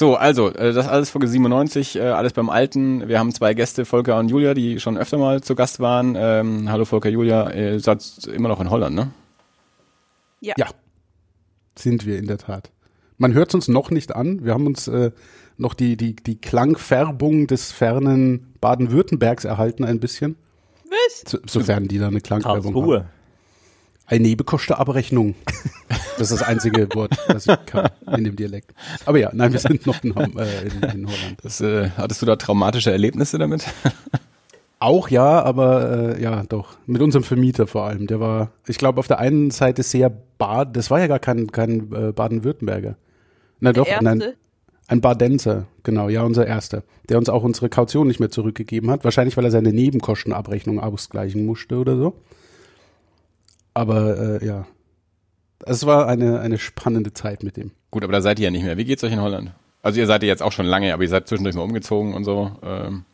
So, also, äh, das alles Folge 97, äh, alles beim Alten. Wir haben zwei Gäste, Volker und Julia, die schon öfter mal zu Gast waren. Ähm, hallo Volker, Julia, ihr seid immer noch in Holland, ne? Ja. Ja, sind wir in der Tat. Man hört es uns noch nicht an. Wir haben uns äh, noch die, die, die Klangfärbung des fernen Baden-Württembergs erhalten ein bisschen. Was? So, sofern die da eine Klangfärbung haben. Eine Nebenkostenabrechnung. Das ist das einzige Wort, das ich kann in dem Dialekt. Aber ja, nein, wir sind noch in, äh, in, in Holland. Das, äh, hattest du da traumatische Erlebnisse damit? Auch ja, aber äh, ja, doch. Mit unserem Vermieter vor allem. Der war, ich glaube, auf der einen Seite sehr Bad, das war ja gar kein, kein äh, Baden-Württemberger. Na doch, nein, ein Badenser, genau, ja, unser erster, der uns auch unsere Kaution nicht mehr zurückgegeben hat. Wahrscheinlich, weil er seine Nebenkostenabrechnung ausgleichen musste oder so. Aber äh, ja, es war eine, eine spannende Zeit mit dem. Gut, aber da seid ihr ja nicht mehr. Wie geht's euch in Holland? Also ihr seid ja jetzt auch schon lange, aber ihr seid zwischendurch mal umgezogen und so. Ähm,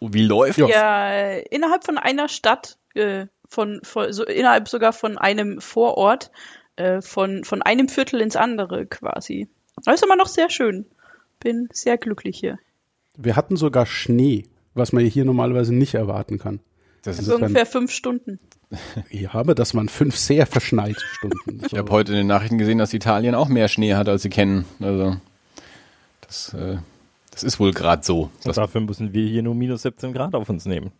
wie läuft? Ja. Ja, innerhalb von einer Stadt, äh, von, von so innerhalb sogar von einem Vorort, äh, von, von einem Viertel ins andere quasi. Das ist immer noch sehr schön. Bin sehr glücklich hier. Wir hatten sogar Schnee, was man hier normalerweise nicht erwarten kann. Das Also ist, ungefähr fünf Stunden. Ja, aber das waren fünf sehr verschneite Stunden. ich habe heute in den Nachrichten gesehen, dass Italien auch mehr Schnee hat, als sie kennen. Also das, äh, das ist wohl gerade so. Und dafür müssen wir hier nur minus 17 Grad auf uns nehmen.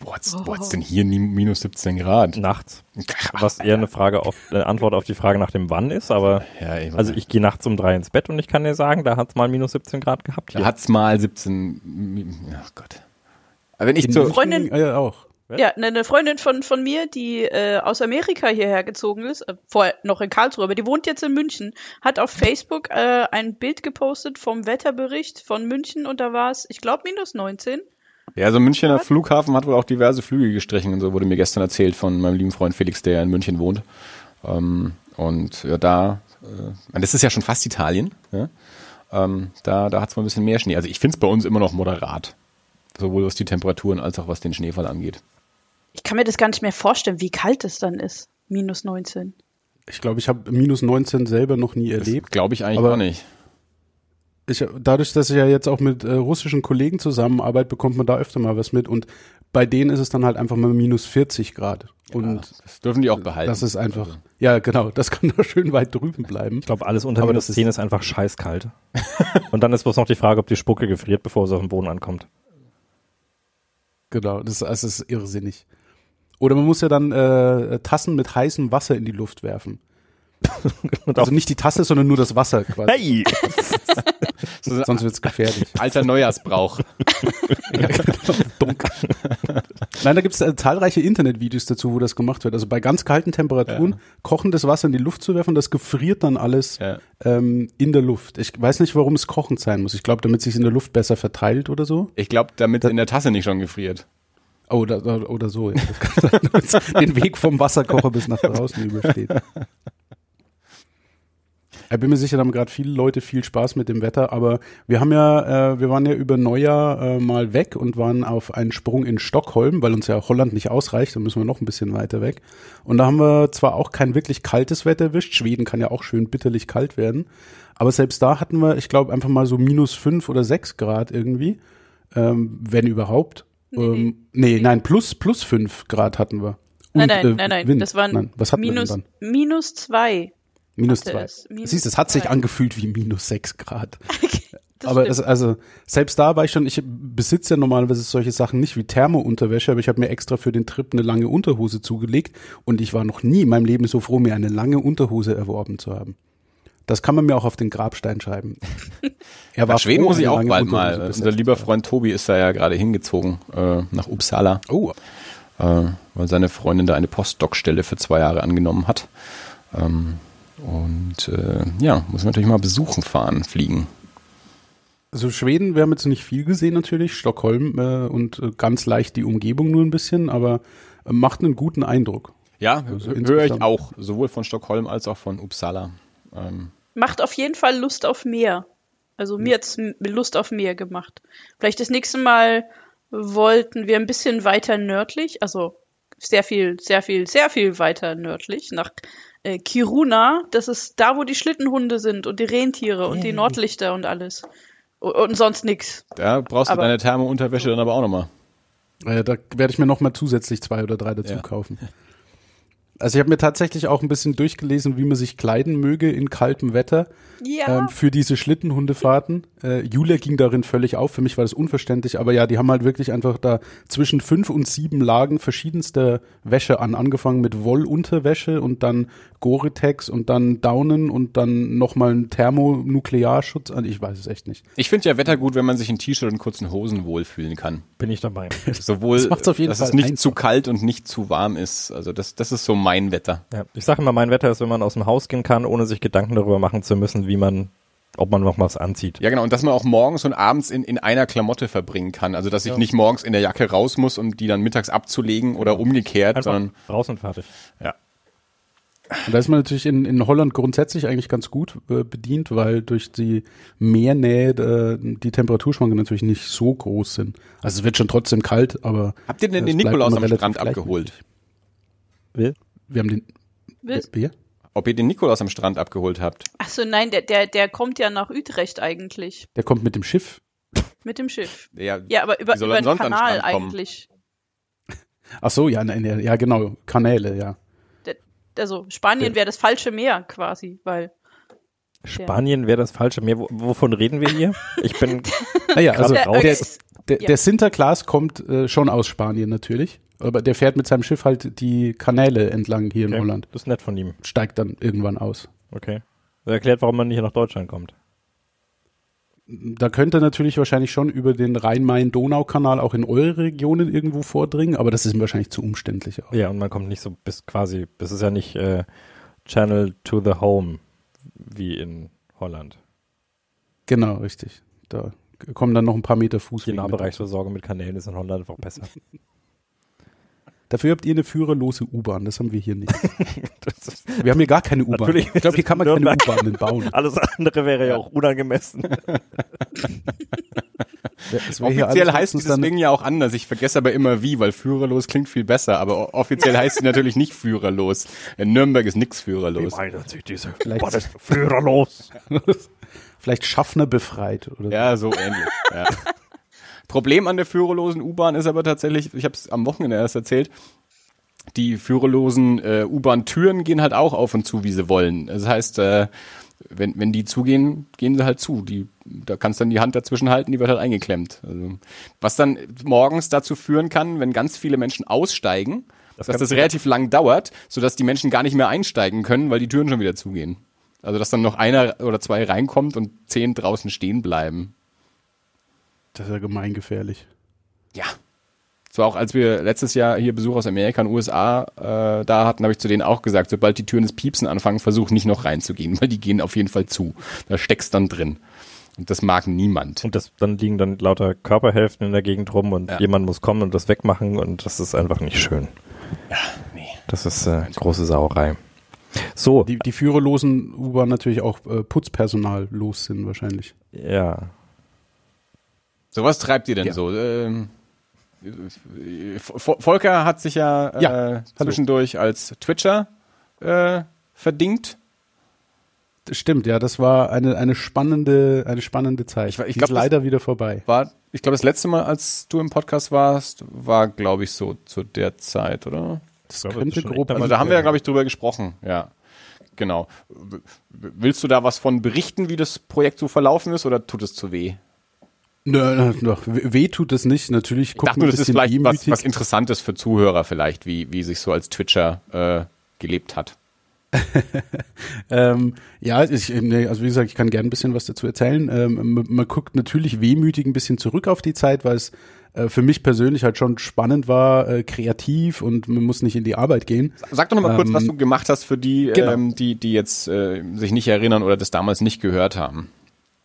wo hat's, wo hat's denn hier nie- minus 17 Grad? Nachts. Was eher eine Frage auf, eine Antwort auf die Frage nach dem Wann ist, aber Ja, also ich gehe nachts um drei ins Bett und ich kann dir sagen, da hat es mal minus 17 Grad gehabt hier. da hat's mal 17. Ach Gott. Aber wenn ich In zu, München, Freundin- äh, auch. Ja, eine eine Freundin von, von mir, die äh, aus Amerika hierher gezogen ist, äh, vorher noch in Karlsruhe, aber die wohnt jetzt in München, hat auf Facebook äh, ein Bild gepostet vom Wetterbericht von München und da war es, ich glaube, minus 19. Ja, so ein Münchner Flughafen hat wohl auch diverse Flüge gestrichen und so wurde mir gestern erzählt von meinem lieben Freund Felix, der in München wohnt. Ähm, und ja, da, äh, das ist ja schon fast Italien, ja? ähm, da, da hat es mal ein bisschen mehr Schnee. Also ich finde es bei uns immer noch moderat. Sowohl was die Temperaturen als auch was den Schneefall angeht. Ich kann mir das gar nicht mehr vorstellen, wie kalt es dann ist. Minus 19. Ich glaube, ich habe minus 19 selber noch nie erlebt. Glaube ich eigentlich Aber- auch nicht. Ich, dadurch, dass ich ja jetzt auch mit äh, russischen Kollegen zusammenarbeite, bekommt man da öfter mal was mit. Und bei denen ist es dann halt einfach mal minus 40 Grad. Und Das dürfen die auch behalten. das ist einfach, ja genau, das kann da schön weit drüben bleiben. Ich glaube, alles unter Aber minus das ist- 10 ist einfach scheißkalt. und dann ist bloß noch die Frage, ob die Spucke gefriert, bevor sie auf den Boden ankommt. Genau, das, das ist irrsinnig. Oder man muss ja dann äh, Tassen mit heißem Wasser in die Luft werfen. Und Also nicht die Tasse, sondern nur das Wasser quasi. hey! Sonst wird's gefährlich. alter Neujahrsbrauch. Dunkel. Nein, da gibt's äh, zahlreiche Internetvideos dazu, wo das gemacht wird. Also bei ganz kalten Temperaturen Ja. kochendes Wasser in die Luft zu werfen, das gefriert dann alles Ja. ähm, in der Luft. Ich weiß nicht, warum es kochend sein muss. Ich glaube, damit sich in der Luft besser verteilt oder so. Ich glaube, damit in der Tasse nicht schon gefriert. Oh, oder, oder, oder so. Ja. Den Weg vom Wasserkocher bis nach draußen übersteht. Ich bin mir sicher, da haben gerade viele Leute viel Spaß mit dem Wetter, aber wir haben ja, äh, wir waren ja über Neujahr äh, mal weg und waren auf einen Sprung in Stockholm, weil uns ja Holland nicht ausreicht, da müssen wir noch ein bisschen weiter weg. Und da haben wir zwar auch kein wirklich kaltes Wetter erwischt, Schweden kann ja auch schön bitterlich kalt werden, aber selbst da hatten wir, ich glaube, einfach mal so minus fünf oder sechs Grad irgendwie, ähm, wenn überhaupt. Nee, ähm, nee, nein, plus, plus fünf Grad hatten wir. Nein, Und, nein, äh, nein, nein. Wind. Das waren Nein, was hatten minus, wir dann? minus zwei. Minus hatte zwei. es. Minus Siehst, es hat sich angefühlt wie minus sechs Grad. Das aber es, also selbst da war ich schon, ich besitze ja normalerweise solche Sachen nicht wie Thermounterwäsche, aber ich habe mir extra für den Trip eine lange Unterhose zugelegt und ich war noch nie in meinem Leben so froh, mir eine lange Unterhose erworben zu haben. Das kann man mir auch auf den Grabstein schreiben. Er Nach Schweden froh, muss ich auch bald mal. besetzt Unser lieber. Freund Tobi ist da ja gerade hingezogen äh, nach Uppsala, Oh, äh, weil seine Freundin da eine Postdoc-Stelle für zwei Jahre angenommen hat. Ähm, und äh, ja, muss man natürlich mal besuchen fahren, fliegen. Also Schweden, wir haben jetzt nicht viel gesehen natürlich, Stockholm äh, und äh, ganz leicht die Umgebung nur ein bisschen, aber äh, macht einen guten Eindruck. Ja, Also höre ich auch, sowohl von Stockholm als auch von Uppsala. Ähm, Macht auf jeden Fall Lust auf mehr. Also mir hat's m- Lust auf mehr gemacht. Vielleicht das nächste Mal wollten wir ein bisschen weiter nördlich, also sehr viel, sehr viel, sehr viel weiter nördlich, nach äh, Kiruna. Das ist da, wo die Schlittenhunde sind und die Rentiere und die Nordlichter und alles. Und, und sonst nix. Da brauchst du Aber- deine Thermounterwäsche dann aber auch nochmal. Äh, da werde ich mir noch mal zusätzlich zwei oder drei dazu Ja. kaufen. Also ich habe mir tatsächlich auch ein bisschen durchgelesen, wie man sich kleiden möge in kaltem Wetter Ja. ähm, für diese Schlittenhundefahrten. Äh, Julia ging darin völlig auf. Für mich war das unverständlich, aber ja, die haben halt wirklich einfach da zwischen fünf und sieben Lagen verschiedenster Wäsche an, angefangen mit Wollunterwäsche und dann Gore-Tex und dann Daunen und dann nochmal ein Thermonuklearschutz an. Ich weiß es echt nicht. Ich finde ja Wetter gut, wenn man sich in T-Shirt und kurzen Hosen wohlfühlen kann. Bin ich dabei. Sowohl, Das macht's auf jeden dass Fall es nicht einfach. zu kalt und nicht zu warm ist. Also das, das ist so mein Wetter. Ja. Ich sage immer, mein Wetter ist, wenn man aus dem Haus gehen kann, ohne sich Gedanken darüber machen zu müssen, wie man, ob man noch was anzieht. Ja, genau. Und dass man auch morgens und abends in, in einer Klamotte verbringen kann. Also, dass ich nicht morgens in der Jacke raus muss, um die dann mittags abzulegen oder umgekehrt, Einfach sondern, raus und fertig. ja. Und da ist man natürlich in, in Holland grundsätzlich eigentlich ganz gut äh, bedient, weil durch die Meernähe äh, die Temperaturschwankungen natürlich nicht so groß sind. Also es wird schon trotzdem kalt, aber Habt ihr denn den Nikolaus am Strand abgeholt? Will? Wir haben den Bier? Ob ihr den Nikolaus am Strand abgeholt habt? Ach so, nein, der, der, der kommt ja nach Utrecht eigentlich. Der kommt mit dem Schiff. Mit dem Schiff. Ja, Ja, aber über, über er den Kanal eigentlich. Ach so, ja, nein, ja, genau, Kanäle, ja. Der, also Spanien wäre das falsche Meer quasi, weil Spanien wäre das falsche Meer. Wo, wovon reden wir hier? Ich bin Naja, also der, ist- der, ja. der Sinterklaas kommt äh, schon aus Spanien natürlich, aber der fährt mit seinem Schiff halt die Kanäle entlang hier in okay. Holland, Das ist nett von ihm. steigt dann irgendwann aus. Okay. Das erklärt, warum man nicht nach Deutschland kommt. Da könnte natürlich wahrscheinlich schon über den Rhein-Main-Donau-Kanal auch in eure Regionen irgendwo vordringen, aber das ist wahrscheinlich zu umständlich. Auch. Ja, und man kommt nicht so bis quasi, das ist ja nicht äh, Channel to the Home wie in Holland. Genau, richtig. Da kommen dann noch ein paar Meter Die mit dazu. Nahbereichsversorgung mit Kanälen ist in Holland einfach besser. Dafür habt ihr eine führerlose U-Bahn, das haben wir hier nicht. Wir haben hier gar keine U-Bahn. Natürlich Ich glaube, hier kann man keine. U-Bahnen bauen. alles andere wäre ja auch unangemessen. Offiziell heißt dieses Ding ja auch anders. Ich vergesse aber immer wie, weil führerlos klingt viel besser. Aber offiziell heißt sie natürlich nicht führerlos. In Nürnberg ist nix führerlos. meinen sich diese Vielleicht- führerlos? vielleicht Schaffner befreit oder so. Ja, so ähnlich. Ja. Problem an der führerlosen U-Bahn ist aber tatsächlich, ich habe es am Wochenende erst erzählt, die führerlosen äh, U-Bahn-Türen gehen halt auch auf und zu, wie sie wollen. Das heißt, äh, wenn, wenn die zugehen, gehen sie halt zu. Die, da kannst du dann die Hand dazwischen halten, die wird halt eingeklemmt. Also, was dann morgens dazu führen kann, wenn ganz viele Menschen aussteigen, Das dass das relativ lang dauert, sodass die Menschen gar nicht mehr einsteigen können, weil die Türen schon wieder zugehen. Also dass dann noch einer oder zwei reinkommt und zehn draußen stehen bleiben. Das ist ja gemeingefährlich. Ja. Zwar auch, als wir letztes Jahr hier Besuch aus Amerika und USA äh, da hatten, habe ich zu denen auch gesagt, sobald die Türen des Piepsen anfangen, versuch nicht noch reinzugehen, weil die gehen auf jeden Fall zu. Da steckst dann drin. Und das mag niemand. Und das, dann liegen dann lauter Körperhälften in der Gegend rum und Ja. jemand muss kommen und das wegmachen und das ist einfach nicht schön. Nee. Das ist äh, große Sauerei. So, Die, die führerlosen U-Bahn natürlich auch äh, Putzpersonal los sind wahrscheinlich. ja. So was treibt ihr denn Ja. so? Ähm, äh, Vo- Volker hat sich ja, äh, Ja, zwischendurch als Twitcher äh, verdingt. Das stimmt, ja, das war eine, eine spannende, eine spannende Zeit. Ich- ich Die glaub, ist leider wieder vorbei. War, ich glaube, das letzte Mal, als du im Podcast warst, war, glaube ich, so zu der Zeit, oder? Das glaube, das könnte ist schon grob. Also da haben wir ja, glaube ich, drüber gesprochen, ja. Genau. Willst du da was von berichten, wie das Projekt so verlaufen ist, oder tut es zu weh? Nö, nö, nö, weh tut es nicht. Natürlich nur, ein das ist bisschen vielleicht was, demütig. was Interessantes für Zuhörer vielleicht, wie, wie sich so als Twitcher äh, gelebt hat. Ähm, ja, ich, nee, also wie gesagt, ich kann gerne ein bisschen was dazu erzählen. Ähm, man, man guckt natürlich wehmütig ein bisschen zurück auf die Zeit, weil es äh, für mich persönlich halt schon spannend war, äh, kreativ und man muss nicht in die Arbeit gehen. Sag doch noch mal kurz, Ähm, was du gemacht hast für die, genau. ähm, die, die jetzt äh, sich nicht erinnern oder das damals nicht gehört haben.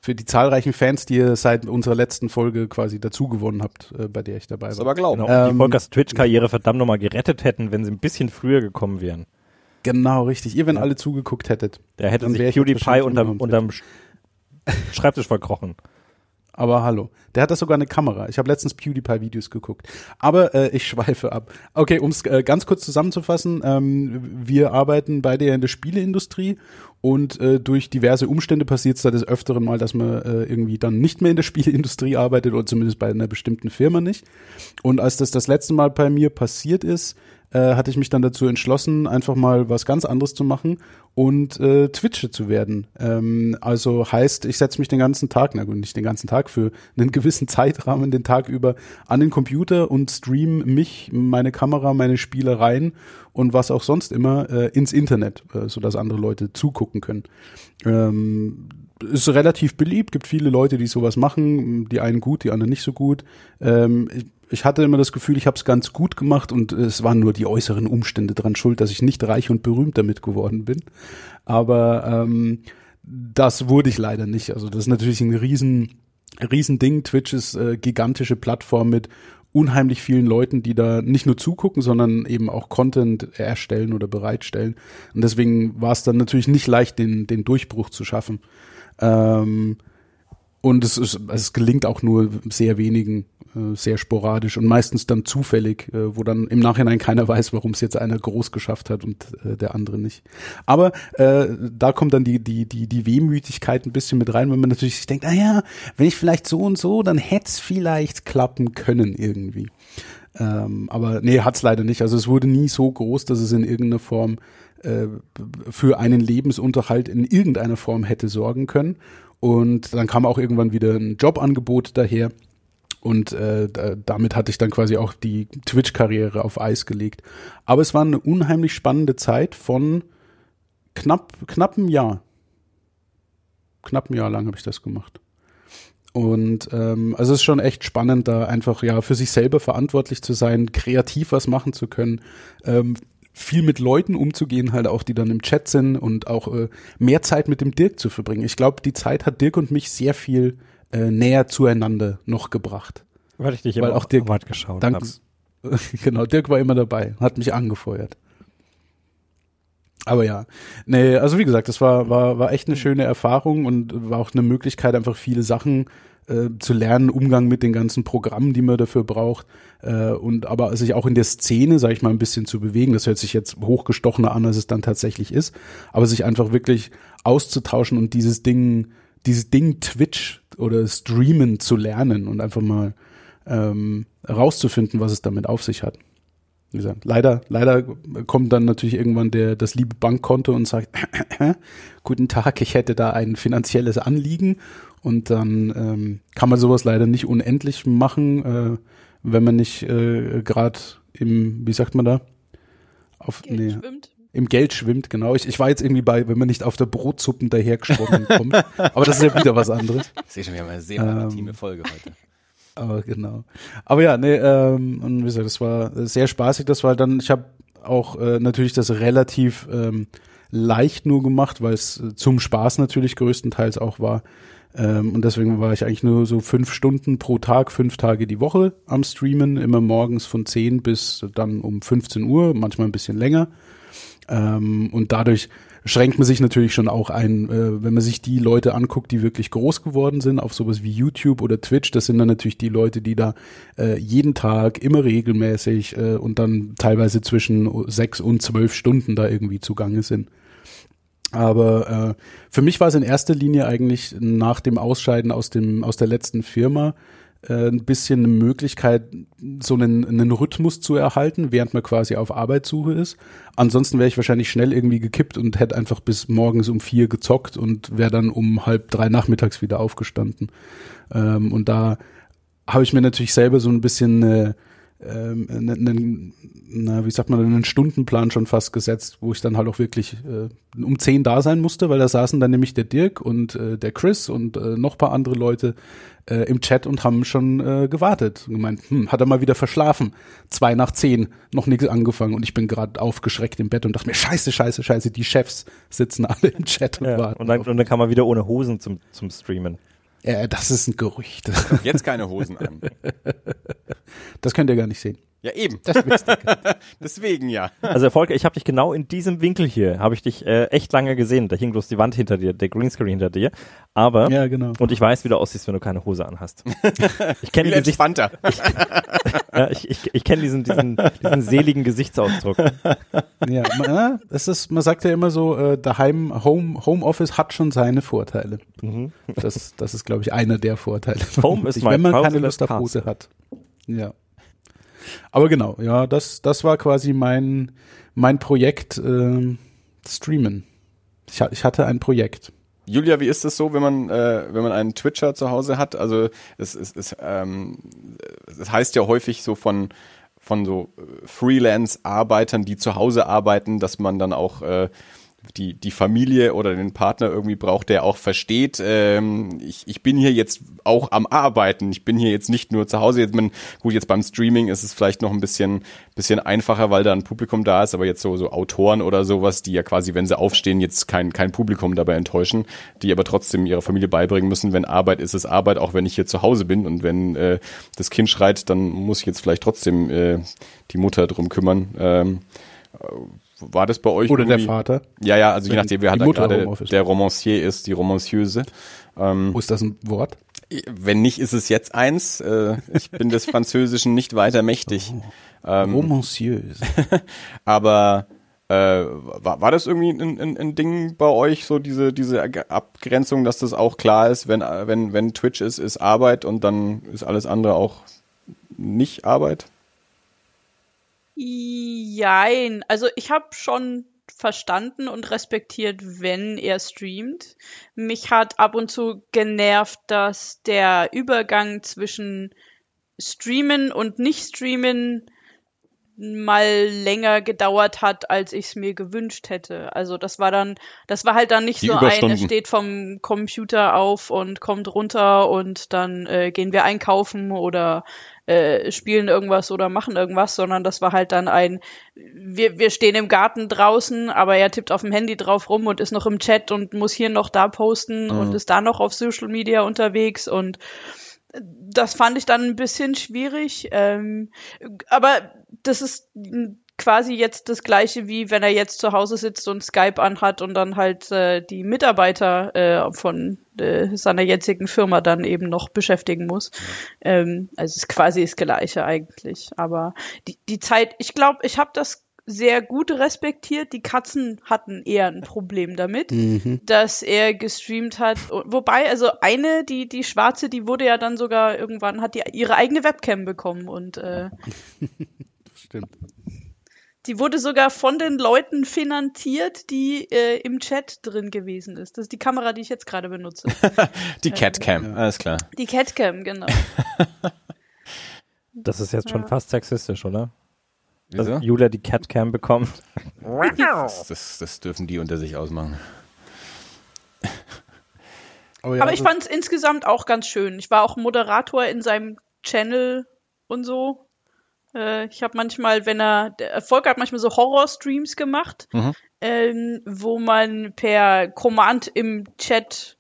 Für die zahlreichen Fans, die ihr seit unserer letzten Folge quasi dazu gewonnen habt, äh, bei der ich dabei Das war. aber glauben. Genau, die Ähm, Volkers Twitch-Karriere verdammt nochmal gerettet hätten, wenn sie ein bisschen früher gekommen wären. Genau, richtig. Ihr, wenn alle zugeguckt hättet. Der hätte sich ich PewDiePie unterm, unterm Sch- Schreibtisch verkrochen. Aber hallo. Der hat da sogar eine Kamera. Ich habe letztens PewDiePie-Videos geguckt. Aber äh, ich schweife ab. Okay, um es äh, ganz kurz zusammenzufassen, ähm, wir arbeiten beide ja in der Spieleindustrie und äh, durch diverse Umstände passiert es da des Öfteren mal, dass man äh, irgendwie dann nicht mehr in der Spieleindustrie arbeitet oder zumindest bei einer bestimmten Firma nicht. Und als das das letzte Mal bei mir passiert ist, äh, hatte ich mich dann dazu entschlossen, einfach mal was ganz anderes zu machen und äh, Twitcher zu werden. Ähm, also heißt, ich setze mich den ganzen Tag, na gut, nicht den ganzen Tag, für einen gewissen Zeitrahmen den Tag über an den Computer und stream mich, meine Kamera, meine Spielereien und was auch sonst immer äh, ins Internet, äh, sodass andere Leute zugucken können. Ähm, ist relativ beliebt, gibt viele Leute, die sowas machen, die einen gut, die anderen nicht so gut. Ähm, ich, hatte immer das Gefühl, ich habe es ganz gut gemacht und es waren nur die äußeren Umstände dran schuld, dass ich nicht reich und berühmt damit geworden bin. Aber ähm, das wurde ich leider nicht. Also das ist natürlich ein riesen, riesen Ding. Twitch ist äh, gigantische Plattform mit unheimlich vielen Leuten, die da nicht nur zugucken, sondern eben auch Content erstellen oder bereitstellen. Und deswegen war es dann natürlich nicht leicht, den, den Durchbruch zu schaffen. Ähm, und es, ist, es gelingt auch nur sehr wenigen, äh, sehr sporadisch und meistens dann zufällig, äh, wo dann im Nachhinein keiner weiß, warum es jetzt einer groß geschafft hat und äh, der andere nicht. Aber äh, da kommt dann die, die, die, die Wehmütigkeit ein bisschen mit rein, wenn man natürlich sich denkt, ah ja, wenn ich vielleicht so und so, dann hätte es vielleicht klappen können irgendwie. Ähm, aber nee, hat's leider nicht. Also es wurde nie so groß, dass es in irgendeiner Form äh, für einen Lebensunterhalt in irgendeiner Form hätte sorgen können. Und dann kam auch irgendwann wieder ein Jobangebot daher. Und äh, damit hatte ich dann quasi auch die Twitch-Karriere auf Eis gelegt. Aber es war eine unheimlich spannende Zeit von knapp, knapp einem Jahr. Knapp ein Jahr lang habe ich das gemacht. Und ähm, also es ist schon echt spannend, da einfach ja für sich selber verantwortlich zu sein, kreativ was machen zu können, ähm, viel mit Leuten umzugehen, halt auch, die dann im Chat sind und auch äh, mehr Zeit mit dem Dirk zu verbringen. Ich glaube, die Zeit hat Dirk und mich sehr viel äh, näher zueinander noch gebracht. Weil ich dich Weil immer auch Dirk, weit geschaut habe. genau, Dirk war immer dabei, hat mich angefeuert. Aber ja, nee, also wie gesagt, das war, war, war echt eine schöne Erfahrung und war auch eine Möglichkeit, einfach viele Sachen äh, zu lernen, Umgang mit den ganzen Programmen, die man dafür braucht äh, und aber sich auch in der Szene, sage ich mal, ein bisschen zu bewegen. Das hört sich jetzt hochgestochener an, als es dann tatsächlich ist, aber sich einfach wirklich auszutauschen und dieses Ding, dieses Ding Twitch oder Streamen zu lernen und einfach mal ähm, rauszufinden, was es damit auf sich hat. Wie gesagt, leider, leider kommt dann natürlich irgendwann der, das liebe Bankkonto und sagt, guten Tag, ich hätte da ein finanzielles Anliegen und dann ähm, kann man sowas leider nicht unendlich machen, äh, wenn man nicht äh, gerade im, wie sagt man da? Auf, Geld nee, schwimmt. im Geld schwimmt, genau. Ich, ich war jetzt irgendwie bei, wenn man nicht auf der Brotsuppen dahergeschwommen kommt. Aber das ist ja wieder was anderes. Ich sehe schon, wir haben eine sehr maritime Folge heute. Aber genau. Aber ja, nee, ähm, und wie gesagt, das war sehr spaßig. Das war dann, ich habe auch äh, natürlich das relativ ähm, leicht nur gemacht, weil es äh, zum Spaß natürlich größtenteils auch war. Ähm, und deswegen war ich eigentlich nur so fünf Stunden pro Tag, fünf Tage die Woche am Streamen, immer morgens von 10 bis dann um 15 Uhr, manchmal ein bisschen länger. Ähm, und dadurch schränkt man sich natürlich schon auch ein, äh, wenn man sich die Leute anguckt, die wirklich groß geworden sind, auf sowas wie YouTube oder Twitch, das sind dann natürlich die Leute, die da äh, jeden Tag immer regelmäßig äh, und dann teilweise zwischen sechs und zwölf Stunden da irgendwie zugange sind. Aber äh, für mich war es in erster Linie eigentlich nach dem Ausscheiden aus dem aus der letzten Firma äh, ein bisschen eine Möglichkeit, so einen, einen Rhythmus zu erhalten, während man quasi auf Arbeitssuche ist. Ansonsten wäre ich wahrscheinlich schnell irgendwie gekippt und hätte einfach bis morgens um vier gezockt und wäre dann um halb drei nachmittags wieder aufgestanden. Ähm, und da habe ich mir natürlich selber so ein bisschen äh, ähm, einen, na, wie sagt man, einen Stundenplan schon fast gesetzt, wo ich dann halt auch wirklich äh, um zehn da sein musste, weil da saßen dann nämlich der Dirk und äh, der Chris und äh, noch paar andere Leute äh, im Chat und haben schon äh, gewartet und gemeint, hm, hat er mal wieder verschlafen. Zwei nach zehn, noch nichts angefangen und ich bin gerade aufgeschreckt im Bett und dachte mir, scheiße, scheiße, scheiße, die Chefs sitzen alle im Chat und Ja, warten. und, dann, und dann kann man wieder ohne Hosen zum, zum Streamen. äh, das ist ein Gerücht. Jetzt keine Hosen an. Das könnt ihr gar nicht sehen. Ja, eben. Das wisst ihr. Deswegen ja. Also Volker, ich habe dich genau in diesem Winkel hier, habe ich dich äh, echt lange gesehen. Da hing bloß die Wand hinter dir, der Greenscreen hinter dir. Aber, ja, genau. und ich weiß, wie du aussiehst, wenn du keine Hose anhast. Ich kenne Gesicht, entspannter. ja, ich, ich, ich kenne diesen, diesen, diesen seligen Gesichtsausdruck. Ja, man, äh, es ist, man sagt ja immer so, äh, daheim, Home, Homeoffice hat schon seine Vorteile. Das, das ist, glaube ich, einer der Vorteile. Home is Sich, my wenn man keine Lust auf Hose hat. Ja. Aber genau, ja, das, das war quasi mein, mein Projekt ähm, Streamen. Ich, ich hatte ein Projekt. Julia, wie ist es so, wenn man, äh, wenn man einen Twitcher zu Hause hat? Also es, es, es, ähm, es heißt ja häufig so von, von so äh, Freelance-Arbeitern, die zu Hause arbeiten, dass man dann auch äh, die, die Familie oder den Partner irgendwie braucht, der auch versteht, ähm, ich, ich bin hier jetzt auch am Arbeiten, ich bin hier jetzt nicht nur zu Hause. Jetzt, man, gut, jetzt beim Streaming ist es vielleicht noch ein bisschen, bisschen einfacher, weil da ein Publikum da ist, aber jetzt so, so Autoren oder sowas, die ja quasi, wenn sie aufstehen, jetzt kein, kein Publikum dabei enttäuschen, die aber trotzdem ihrer Familie beibringen müssen, wenn Arbeit ist es Arbeit, auch wenn ich hier zu Hause bin und wenn äh, das Kind schreit, dann muss ich jetzt vielleicht trotzdem äh, die Mutter drum kümmern. Ähm, äh, war das bei euch Oder der irgendwie- Vater. ja, ja, also je Wenn nachdem, wer die halt da Mutter gerade der Romancier ist, die Romancieuse. Ähm, Wo ist das ein Wort? wenn nicht, ist es jetzt eins. Äh, ich bin des Französischen nicht weiter mächtig. Ähm, Romancieuse. aber äh, war, war das irgendwie ein, ein, ein Ding bei euch, so diese, diese Abgrenzung, dass das auch klar ist, wenn, wenn, wenn Twitch ist, ist Arbeit und dann ist alles andere auch nicht Arbeit? Jein. Also ich habe schon verstanden und respektiert, wenn er streamt. Mich hat ab und zu genervt, dass der Übergang zwischen Streamen und Nicht-Streamen mal länger gedauert hat, als ich es mir gewünscht hätte. Also das war dann, das war halt dann nicht Die so ein, er Überstunden. steht vom Computer auf und kommt runter und dann äh, gehen wir einkaufen oder äh, spielen irgendwas oder machen irgendwas, sondern das war halt dann ein, wir, wir stehen im Garten draußen, aber er tippt auf dem Handy drauf rum und ist noch im Chat und muss hier noch da posten und ist da noch auf Social Media unterwegs und das fand ich dann ein bisschen schwierig. Ähm, aber das ist quasi jetzt das gleiche, wie wenn er jetzt zu Hause sitzt und Skype anhat und dann halt äh, die Mitarbeiter äh, von äh, seiner jetzigen Firma dann eben noch beschäftigen muss. Ähm, also es ist quasi das gleiche eigentlich. Aber die, die Zeit, ich glaube, ich habe das sehr gut respektiert. Die Katzen hatten eher ein Problem damit, dass er gestreamt hat. Wobei, also eine, die, die schwarze, die wurde ja dann sogar irgendwann, hat die ihre eigene Webcam bekommen und äh, Stimmt. die wurde sogar von den Leuten finanziert, die äh, im Chat drin gewesen ist. Das ist die Kamera, die ich jetzt gerade benutze. Die Catcam, alles klar. Die Catcam, genau. Das ist jetzt schon fast sexistisch, oder? Dass Wieso? Julia die Catcam bekommt. Das, das, das dürfen die unter sich ausmachen. Aber, ja, Aber ich also- fand es insgesamt auch ganz schön. Ich war auch Moderator in seinem Channel und so. Äh, ich habe manchmal, wenn er, der Erfolg hat manchmal so Horror-Streams gemacht, Mhm. ähm, wo man per Command im Chat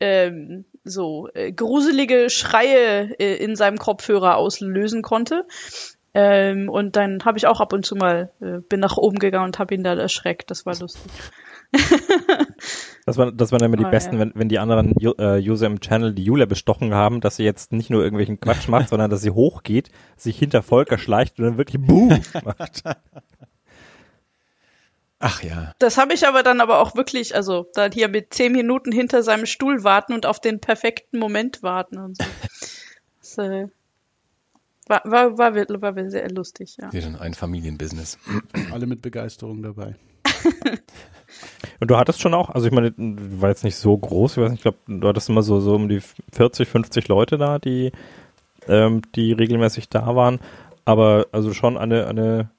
ähm, so äh, gruselige Schreie äh, in seinem Kopfhörer auslösen konnte. Ähm, und dann habe ich auch ab und zu mal, äh, bin nach oben gegangen und habe ihn da erschreckt. Das war lustig. Das waren, das waren immer die Ah, besten, ja. wenn, wenn die anderen Ju- äh, User im Channel die Julia bestochen haben, dass sie jetzt nicht nur irgendwelchen Quatsch macht, sondern dass sie hochgeht, sich hinter Volker schleicht und dann wirklich Boom macht. Ach ja. Das habe ich aber dann aber auch wirklich, also dann hier mit zehn Minuten hinter seinem Stuhl warten und auf den perfekten Moment warten und so. Das, äh, war, war, war, war, war sehr lustig, ja. Wir sind ein Familienbusiness. alle mit Begeisterung dabei. Und du hattest schon auch, also ich meine, du war jetzt nicht so groß, ich weiß nicht, ich glaube, du hattest immer so, so um die 40, 50 Leute da, die, ähm, die regelmäßig da waren, aber also schon eine, eine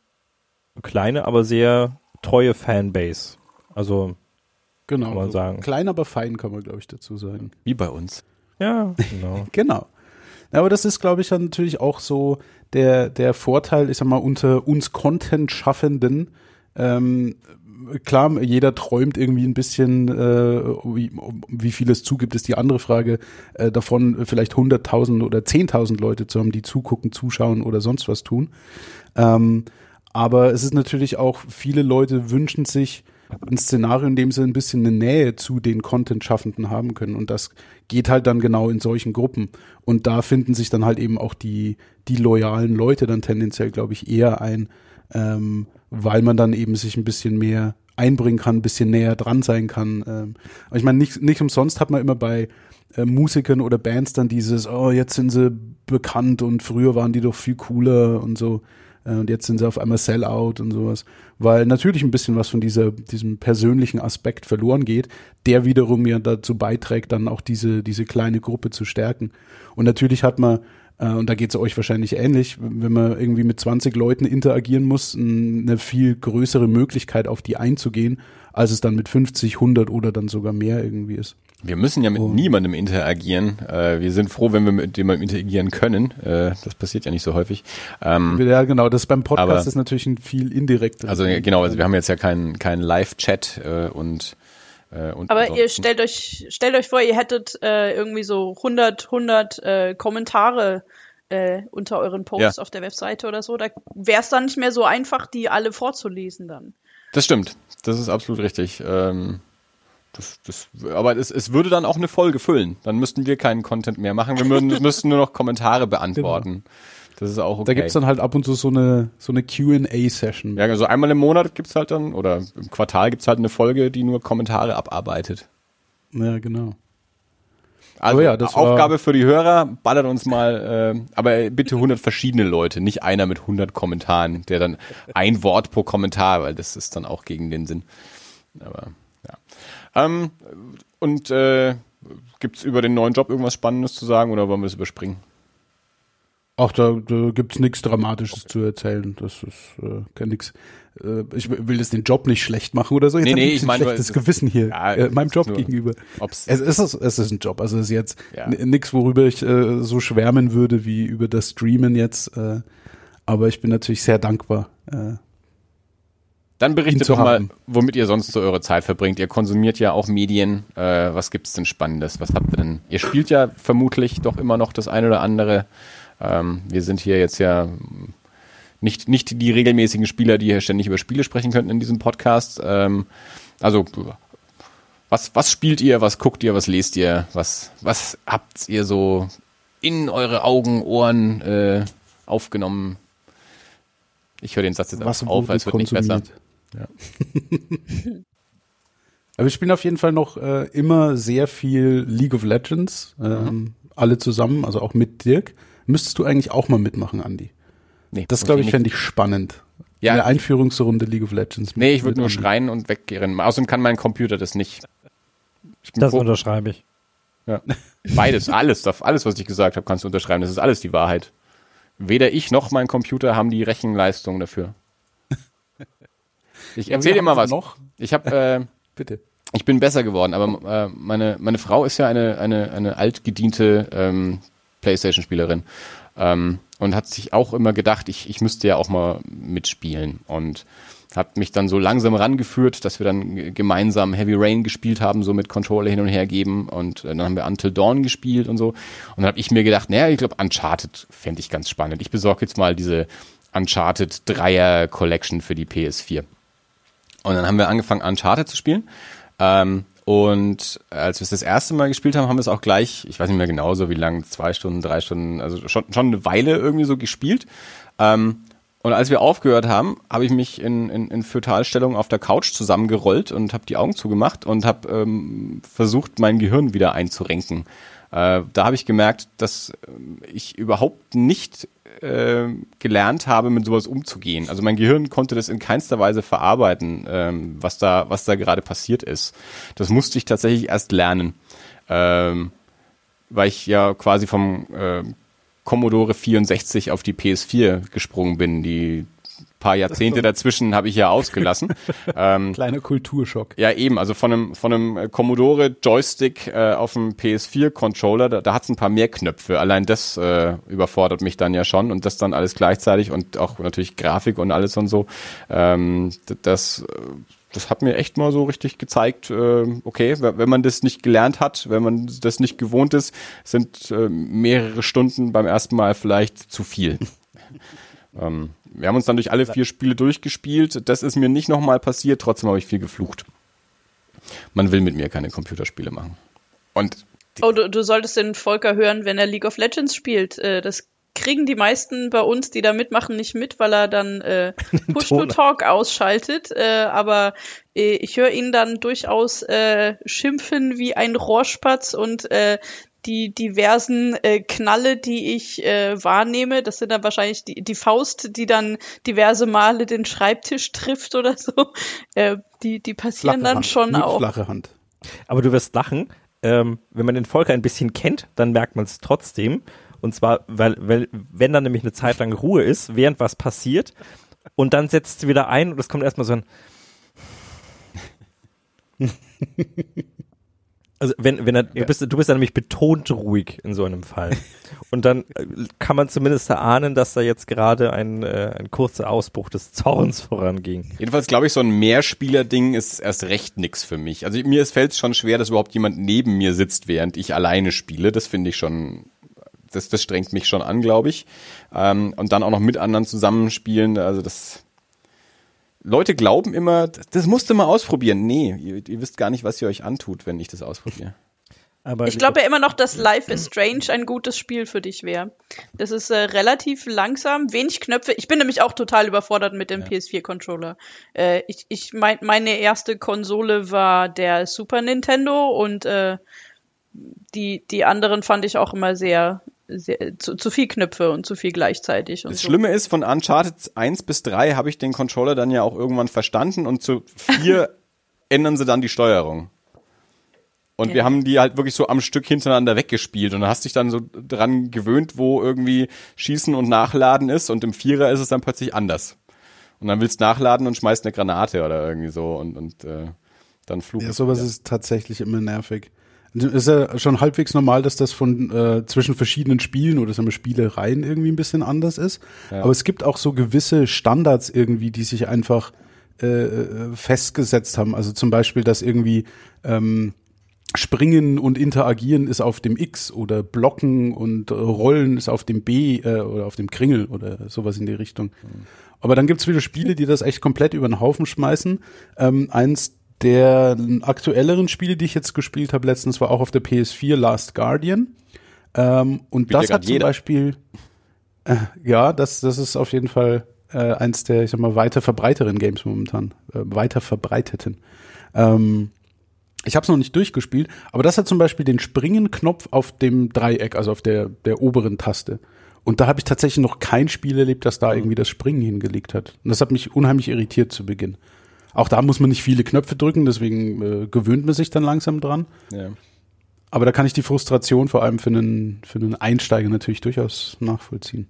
kleine, aber sehr treue Fanbase. Also, Genau. Kann man so sagen. Klein, aber fein, kann man, glaube ich, dazu sagen. Wie bei uns. ja, genau. Genau. Ja, aber das ist, glaube ich, dann natürlich auch so der, der Vorteil, ich sag mal, unter uns Content-Schaffenden. Ähm, klar, jeder träumt irgendwie ein bisschen, äh, wie, wie viel es zugibt, ist die andere Frage. Äh, davon vielleicht 100.000 oder 10.000 Leute zu haben, die zugucken, zuschauen oder sonst was tun. Ähm, aber es ist natürlich auch, viele Leute wünschen sich ein Szenario, in dem sie ein bisschen eine Nähe zu den Content-Schaffenden haben können. Und das geht halt dann genau in solchen Gruppen. Und da finden sich dann halt eben auch die, die loyalen Leute dann tendenziell, glaube ich, eher ein, ähm, weil man dann eben sich ein bisschen mehr einbringen kann, ein bisschen näher dran sein kann. Ähm, aber ich meine, nicht, nicht umsonst hat man immer bei äh, Musikern oder Bands dann dieses, oh, jetzt sind sie bekannt und früher waren die doch viel cooler und so. Äh, und jetzt sind sie auf einmal Sellout und sowas. Weil natürlich ein bisschen was von dieser, diesem persönlichen Aspekt verloren geht, der wiederum ja dazu beiträgt, dann auch diese, diese kleine Gruppe zu stärken. Und natürlich hat man, äh, und da geht es euch wahrscheinlich ähnlich, wenn man irgendwie mit 20 Leuten interagieren muss, eine viel größere Möglichkeit auf die einzugehen, als es dann mit 50, 100 oder dann sogar mehr irgendwie ist. Wir müssen ja mit oh. niemandem interagieren. Äh, wir sind froh, wenn wir mit jemandem interagieren können. Äh, das passiert ja nicht so häufig. Ähm, ja, genau. Das beim Podcast aber, ist natürlich ein viel indirekter. Also genau, also wir haben jetzt ja keinen keinen Live-Chat äh, und äh, und aber ihr stellt euch stellt euch vor, ihr hättet äh, irgendwie so 100 100 äh, Kommentare äh, unter euren Posts ja. auf der Webseite oder so. Da wäre es dann nicht mehr so einfach, die alle vorzulesen dann. Das stimmt. Das ist absolut richtig. Ähm, das, das, aber es, es würde dann auch eine Folge füllen. Dann müssten wir keinen Content mehr machen. Wir würden, müssten nur noch Kommentare beantworten. Genau. Das ist auch okay. Da gibt's dann halt ab und zu so eine, so eine Q&A-Session. Ja, also einmal im Monat gibt's halt dann, oder im Quartal gibt's halt eine Folge, die nur Kommentare abarbeitet. Ja, genau. Also ja, Aufgabe für die Hörer, ballert uns mal, äh, aber bitte 100 verschiedene Leute, nicht einer mit 100 Kommentaren, der dann ein Wort pro Kommentar, weil das ist dann auch gegen den Sinn. Aber ähm, und äh, gibt es über den neuen Job irgendwas Spannendes zu sagen oder wollen wir es überspringen? Ach, da, da gibt es nichts Dramatisches okay. zu erzählen. Das ist äh, kein nix. Äh, ich will jetzt den Job nicht schlecht machen oder so. Jetzt nee, nee, ich meine, das Gewissen hier ja, äh, meinem Job gegenüber. es, es, ist, es ist ein Job. Also es ist jetzt ja. nichts, worüber ich äh, so schwärmen würde wie über das Streamen jetzt. Äh, aber ich bin natürlich sehr dankbar, äh, dann berichtet doch mal, womit ihr sonst so eure Zeit verbringt. Ihr konsumiert ja auch Medien. Äh, was gibt's denn Spannendes? Was habt ihr denn? Ihr spielt ja vermutlich doch immer noch das eine oder andere. Ähm, wir sind hier jetzt ja nicht, nicht die regelmäßigen Spieler, die hier ständig über Spiele sprechen könnten in diesem Podcast. Ähm, also, was, was spielt ihr? Was guckt ihr? Was lest ihr? Was, was habt ihr so in eure Augen, Ohren äh, aufgenommen? Ich höre den Satz jetzt was auf, als wird nicht besser. Ja. Aber wir spielen auf jeden Fall noch äh, immer sehr viel League of Legends, ähm, mhm. alle zusammen, also auch mit Dirk. Müsstest du eigentlich auch mal mitmachen, Andy? Nee, das glaube ich, fände ich spannend. Ja. Eine Einführungsrunde League of Legends. Nee, ich würde nur schreien und weggehen. Außerdem kann mein Computer das nicht. Das unterschreibe ich. Ja. Beides, alles, alles, was ich gesagt habe, kannst du unterschreiben. Das ist alles die Wahrheit. Weder ich noch mein Computer haben die Rechenleistung dafür. Ich erzähle dir mal was. Noch? Ich habe, äh, bitte. Ich bin besser geworden, aber äh, meine meine Frau ist ja eine eine eine altgediente ähm, PlayStation-Spielerin ähm, und hat sich auch immer gedacht, ich ich müsste ja auch mal mitspielen und hat mich dann so langsam rangeführt, dass wir dann gemeinsam Heavy Rain gespielt haben, so mit Controller hin und her geben und äh, dann haben wir Until Dawn gespielt und so und dann habe ich mir gedacht, naja, ich glaube Uncharted fände ich ganz spannend. Ich besorge jetzt mal diese Uncharted Dreier Collection für die PS4. Und dann haben wir angefangen, Uncharted zu spielen. Ähm, und als wir es das erste Mal gespielt haben, haben wir es auch gleich, ich weiß nicht mehr genau so wie lang, zwei Stunden, drei Stunden, also schon, schon eine Weile irgendwie so gespielt. Ähm, und als wir aufgehört haben, habe ich mich in, in, in Fötalstellung auf der Couch zusammengerollt und habe die Augen zugemacht und habe ähm, versucht, mein Gehirn wieder einzurenken. Äh, da habe ich gemerkt, dass ich überhaupt nicht äh, gelernt habe, mit sowas umzugehen. Also mein Gehirn konnte das in keinster Weise verarbeiten, ähm, was da, was da gerade passiert ist. Das musste ich tatsächlich erst lernen, ähm, weil ich ja quasi vom äh, Commodore 64 auf die PS4 gesprungen bin, die paar Jahrzehnte dazwischen habe ich ja ausgelassen. ähm, Kleiner Kulturschock. Ja, eben, also von einem, von einem äh, Commodore Joystick äh, auf dem PS4 Controller, da, da hat es ein paar mehr Knöpfe. Allein das äh, überfordert mich dann ja schon und das dann alles gleichzeitig und auch natürlich Grafik und alles und so. Ähm, das das hat mir echt mal so richtig gezeigt, äh, okay, wenn man das nicht gelernt hat, wenn man das nicht gewohnt ist, sind äh, mehrere Stunden beim ersten Mal vielleicht zu viel. ähm, wir haben uns dann durch alle vier Spiele durchgespielt. Das ist mir nicht nochmal passiert, trotzdem habe ich viel geflucht. Man will mit mir keine Computerspiele machen. Und Oh, du, du solltest den Volker hören, wenn er League of Legends spielt. Äh, das kriegen die meisten bei uns, die da mitmachen, nicht mit, weil er dann äh, Push-to-Talk ausschaltet. Äh, aber äh, ich höre ihn dann durchaus äh, schimpfen wie ein Rohrspatz und äh, die diversen äh, Knalle, die ich äh, wahrnehme, das sind dann wahrscheinlich die, die Faust, die dann diverse Male den Schreibtisch trifft oder so, äh, die, die passieren Flache dann Hand. schon Mit auch. Flache Hand. Aber du wirst lachen. Ähm, wenn man den Volker ein bisschen kennt, dann merkt man es trotzdem. Und zwar, weil, weil, wenn dann nämlich eine Zeit lang Ruhe ist, während was passiert, und dann setzt sie wieder ein und es kommt erstmal so ein. Also wenn, wenn er, du, bist, du bist dann nämlich betont ruhig in so einem Fall. Und dann äh, kann man zumindest erahnen, dass da jetzt gerade ein, äh, ein kurzer Ausbruch des Zorns voranging. Jedenfalls glaube ich, so ein Mehrspieler-Ding ist erst recht nix für mich. Also mir fällt es schon schwer, dass überhaupt jemand neben mir sitzt, während ich alleine spiele. Das finde ich schon, das, das strengt mich schon an, glaube ich. Ähm, und dann auch noch mit anderen zusammenspielen, also das. Leute glauben immer, das, das musst du mal ausprobieren. Nee, ihr, ihr wisst gar nicht, was ihr euch antut, wenn ich das ausprobiere. Aber Ich glaube ja immer noch, dass Life is Strange ein gutes Spiel für dich wäre. Das ist äh, relativ langsam, wenig Knöpfe. Ich bin nämlich auch total überfordert mit dem PS4-Controller. Äh, ich, ich mein, meine erste Konsole war der Super Nintendo und äh, die, die anderen fand ich auch immer sehr, sehr zu, zu viel Knöpfe und zu viel gleichzeitig. Und Das so. Schlimme ist, von Uncharted 1 bis 3 habe ich den Controller dann ja auch irgendwann verstanden und zu 4 ändern sie dann die Steuerung. Und Ja. wir haben die halt wirklich so am Stück hintereinander weggespielt und dann hast dich dann so dran gewöhnt, wo irgendwie Schießen und Nachladen ist und im Vierer ist es dann plötzlich anders. Und dann willst du nachladen und schmeißt eine Granate oder irgendwie so und, und äh, dann flucht. Ja, sowas ist tatsächlich immer nervig. Ist ja schon halbwegs normal, dass das von äh, zwischen verschiedenen Spielen oder sagen wir Spielereien irgendwie ein bisschen anders ist. Aber es gibt auch so gewisse Standards irgendwie, die sich einfach äh, festgesetzt haben. Also zum Beispiel, dass irgendwie ähm, Springen und Interagieren ist auf dem X oder Blocken und Rollen ist auf dem B äh, oder auf dem Kringel oder sowas in die Richtung. Aber dann gibt's wieder Spiele, die das echt komplett über den Haufen schmeißen. Ähm, eins der aktuelleren Spiele, die ich jetzt gespielt habe letztens, war auch auf der PS4 Last Guardian. Ähm, und Spielt das hat zum jeder. Beispiel, äh, ja, das, das ist auf jeden Fall äh, eins der, ich sag mal, weiter verbreiteren Games momentan. Äh, weiter verbreiteten. Ähm, ich habe es noch nicht durchgespielt, aber das hat zum Beispiel den Springen-Knopf auf dem Dreieck, also auf der, der oberen Taste. Und da habe ich tatsächlich noch kein Spiel erlebt, das da irgendwie das Springen hingelegt hat. Und das hat mich unheimlich irritiert zu Beginn. Auch da muss man nicht viele Knöpfe drücken, deswegen äh, gewöhnt man sich dann langsam dran. Ja. Aber da kann ich die Frustration vor allem für einen, für einen Einsteiger natürlich durchaus nachvollziehen.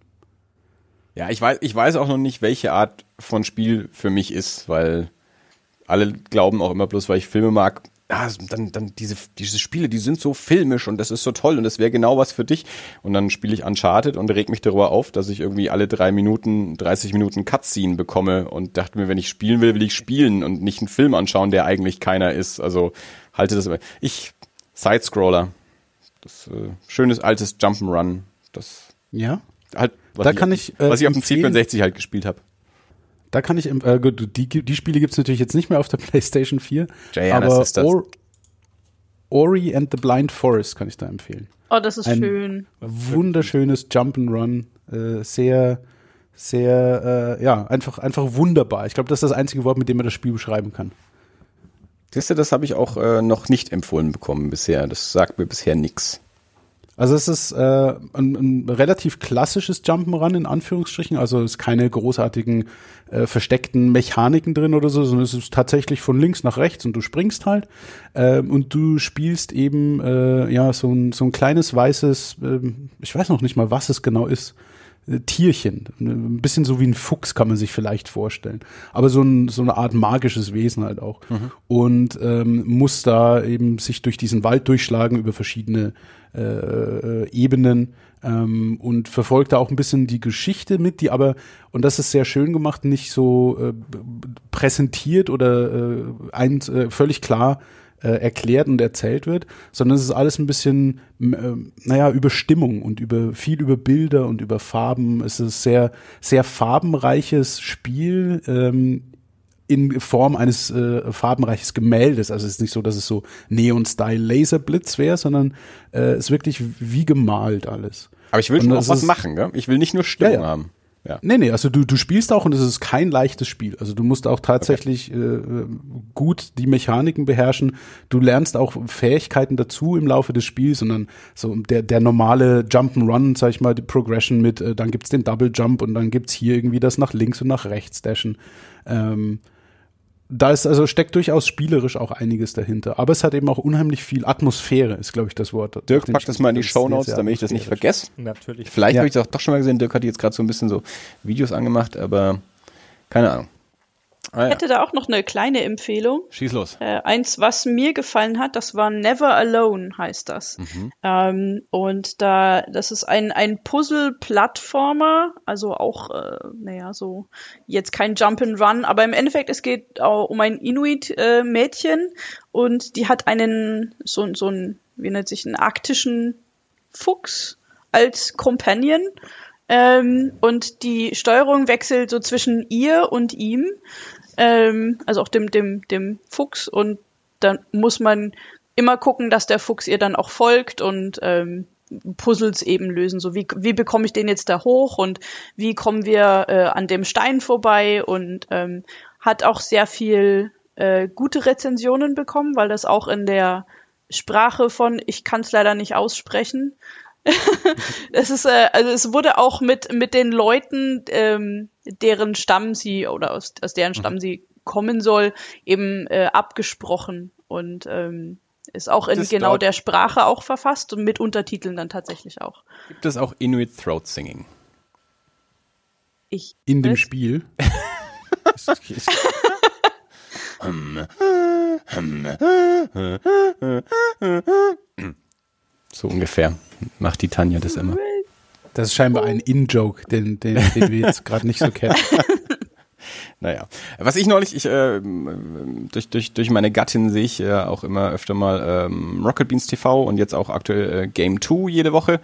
Ja, ich weiß, ich weiß auch noch nicht, welche Art von Spiel für mich ist, weil alle glauben auch immer bloß, weil ich Filme mag, ah, dann, dann diese, diese Spiele, die sind so filmisch und das ist so toll und das wäre genau was für dich. Und dann spiele ich Uncharted und reg mich darüber auf, dass ich irgendwie alle drei Minuten, 30 Minuten Cutscene bekomme und dachte mir, wenn ich spielen will, will ich spielen und nicht einen Film anschauen, der eigentlich keiner ist. Also halte das immer. Ich, Sidescroller. Das äh, schönes altes Jump'n'Run. Das Ja? halt, was Da ich, kann ich, äh, was ich auf dem empfehlen- C64 halt gespielt habe. Da kann ich, äh, gut, die, die Spiele gibt's natürlich jetzt nicht mehr auf der PlayStation 4. Gianna aber Sisters. Or, Ori and the Blind Forest kann ich da empfehlen. Oh, das ist Ein- schön. Wunderschönes Jump'n'Run, äh, sehr, sehr, äh, ja, einfach, einfach wunderbar. Ich glaube, das ist das einzige Wort, mit dem man das Spiel beschreiben kann. Siehst du, das habe ich auch äh, noch nicht empfohlen bekommen bisher. Das sagt mir bisher nix. Also es ist äh, ein, ein relativ klassisches Jump'n'Run in Anführungsstrichen, also es ist keine großartigen äh, versteckten Mechaniken drin oder so, sondern es ist tatsächlich von links nach rechts und du springst halt. Ähm, und du spielst eben äh, ja so ein, so ein kleines weißes, ähm, ich weiß noch nicht mal, was es genau ist, äh, Tierchen. Ein bisschen so wie ein Fuchs kann man sich vielleicht vorstellen. Aber so, ein, so eine Art magisches Wesen halt auch. Mhm. Und ähm, muss da eben sich durch diesen Wald durchschlagen über verschiedene äh, äh, Ebenen ähm, und verfolgt da auch ein bisschen die Geschichte mit, die aber, und das ist sehr schön gemacht, nicht so äh, präsentiert oder äh, ein, äh, völlig klar äh, erklärt und erzählt wird, sondern es ist alles ein bisschen, äh, naja, über Stimmung und über viel über Bilder und über Farben. Es ist sehr, sehr farbenreiches Spiel. Ähm, in Form eines äh, farbenreiches Gemäldes. Also es ist nicht so, dass es so Neon-Style Laserblitz wäre, sondern äh, ist wirklich wie gemalt alles. Aber ich will schon auch was machen, gell? Ich will nicht nur Stimmung ja, ja. haben. Ja. Nee, nee, also du, du spielst auch und es ist kein leichtes Spiel. Also du musst auch tatsächlich okay. äh, gut die Mechaniken beherrschen. Du lernst auch Fähigkeiten dazu im Laufe des Spiels, sondern so der, der normale Jump'n'Run, sag ich mal, die Progression mit, äh, dann gibt's den Double Jump und dann gibt's hier irgendwie das nach links und nach rechts dashen. Ähm, da ist also steckt durchaus spielerisch auch einiges dahinter. Aber es hat eben auch unheimlich viel Atmosphäre, ist glaube ich das Wort. Dirk packt das mal in die Show Notes, damit ich das nicht vergesse. Natürlich. Vielleicht ja. habe ich das auch doch schon mal gesehen. Dirk hat jetzt gerade so ein bisschen so Videos angemacht, aber keine Ahnung. Ah, ja. Ich hätte da auch noch eine kleine Empfehlung. Schieß los. Äh, eins, was mir gefallen hat, das war Never Alone, heißt das. Mhm. Ähm, und da, das ist ein, ein Puzzle-Plattformer, also auch, äh, naja, so jetzt kein Jump and Run, aber im Endeffekt, es geht auch um ein Inuit-Mädchen äh, und die hat einen, so, so ein, wie nennt sich, einen arktischen Fuchs als Companion. Ähm, und die Steuerung wechselt so zwischen ihr und ihm ähm, also auch dem, dem, dem Fuchs und dann muss man immer gucken, dass der Fuchs ihr dann auch folgt und ähm, Puzzles eben lösen. So wie, wie bekomme ich den jetzt da hoch und wie kommen wir äh, an dem Stein vorbei und ähm, hat auch sehr viel äh, gute Rezensionen bekommen, weil das auch in der Sprache von ich kann es leider nicht aussprechen. Es ist äh, also es wurde auch mit mit den Leuten ähm, deren Stamm sie oder aus, aus deren Stamm mhm. sie kommen soll, eben äh, abgesprochen und ähm, ist auch in genau der Sprache auch verfasst und mit Untertiteln dann tatsächlich auch. Gibt es auch Inuit Throat Singing? Ich in dem Spiel. So ungefähr macht die Tanja das immer. Das ist scheinbar ein In-Joke, den, den, den wir jetzt gerade nicht so kennen. Naja, was ich neulich, ich äh, durch, durch, durch meine Gattin sehe ich äh, auch immer öfter mal ähm, Rocket Beans TV und jetzt auch aktuell äh, Game 2 jede Woche.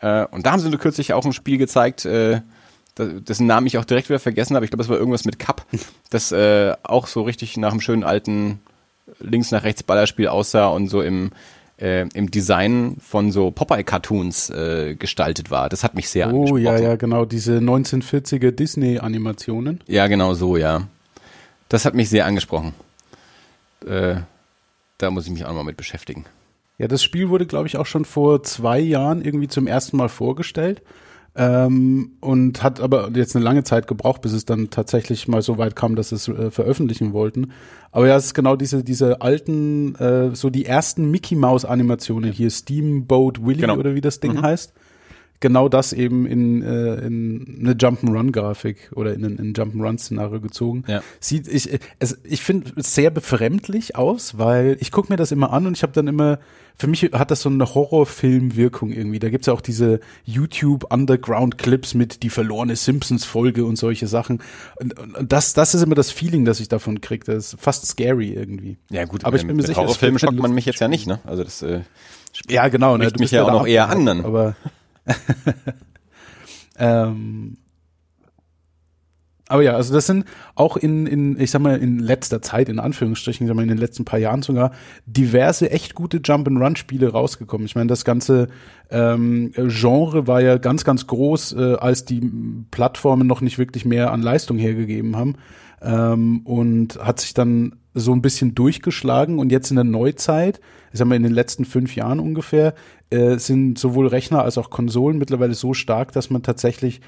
Äh, und da haben sie nur kürzlich auch ein Spiel gezeigt, äh, dessen Namen ich auch direkt wieder vergessen habe. Ich glaube, es war irgendwas mit Cup, das äh, auch so richtig nach einem schönen alten links nach rechts Ballerspiel aussah und so im äh, im Design von so Popeye-Cartoons äh, gestaltet war. Das hat mich sehr Oh ja, ja, genau, diese 1940er Disney-Animationen. Ja, genau so, ja. Das hat mich sehr angesprochen. Äh, da muss ich mich auch mal mit beschäftigen. Ja, das Spiel wurde, glaube ich, auch schon vor zwei Jahren irgendwie zum ersten Mal vorgestellt. Ähm, und hat aber jetzt eine lange Zeit gebraucht, bis es dann tatsächlich mal so weit kam, dass sie es äh, veröffentlichen wollten. Aber ja, es ist genau diese, diese alten, äh, so die ersten Mickey Mouse Animationen hier, Steamboat Willie genau. oder wie das Ding mhm. heißt. Genau das eben in, äh, in eine Jump'n'Run-Grafik oder in ein, in Jump'n'Run-Szenario gezogen. Ja. Sieht, ich, es, ich finde es sehr befremdlich aus, weil ich gucke mir das immer an und ich habe dann immer, für mich hat das so eine Horrorfilm-Wirkung irgendwie. Da gibt's ja auch diese YouTube-Underground-Clips mit die verlorene Simpsons-Folge und solche Sachen. Und, und, das, das ist immer das Feeling, das ich davon kriege. Das ist fast scary irgendwie. Ja gut, aber ich bin mir sicher, Horrorfilm schockt man mich jetzt ja nicht, ne? Also das äh, ja genau, ne? Du mich ja auch noch eher an. Aber ähm, aber ja, also das sind auch in, in, ich sag mal, in letzter Zeit, in Anführungsstrichen, ich sag mal, in den letzten paar Jahren sogar, diverse echt gute Jump-and-Run-Spiele rausgekommen. Ich meine, das ganze ähm, Genre war ja ganz, ganz groß, äh, als die Plattformen noch nicht wirklich mehr an Leistung hergegeben haben. Ähm, und hat sich dann so ein bisschen durchgeschlagen und jetzt in der Neuzeit, ich sag mal in den letzten fünf Jahren ungefähr, äh, sind sowohl Rechner als auch Konsolen mittlerweile so stark, dass man tatsächlich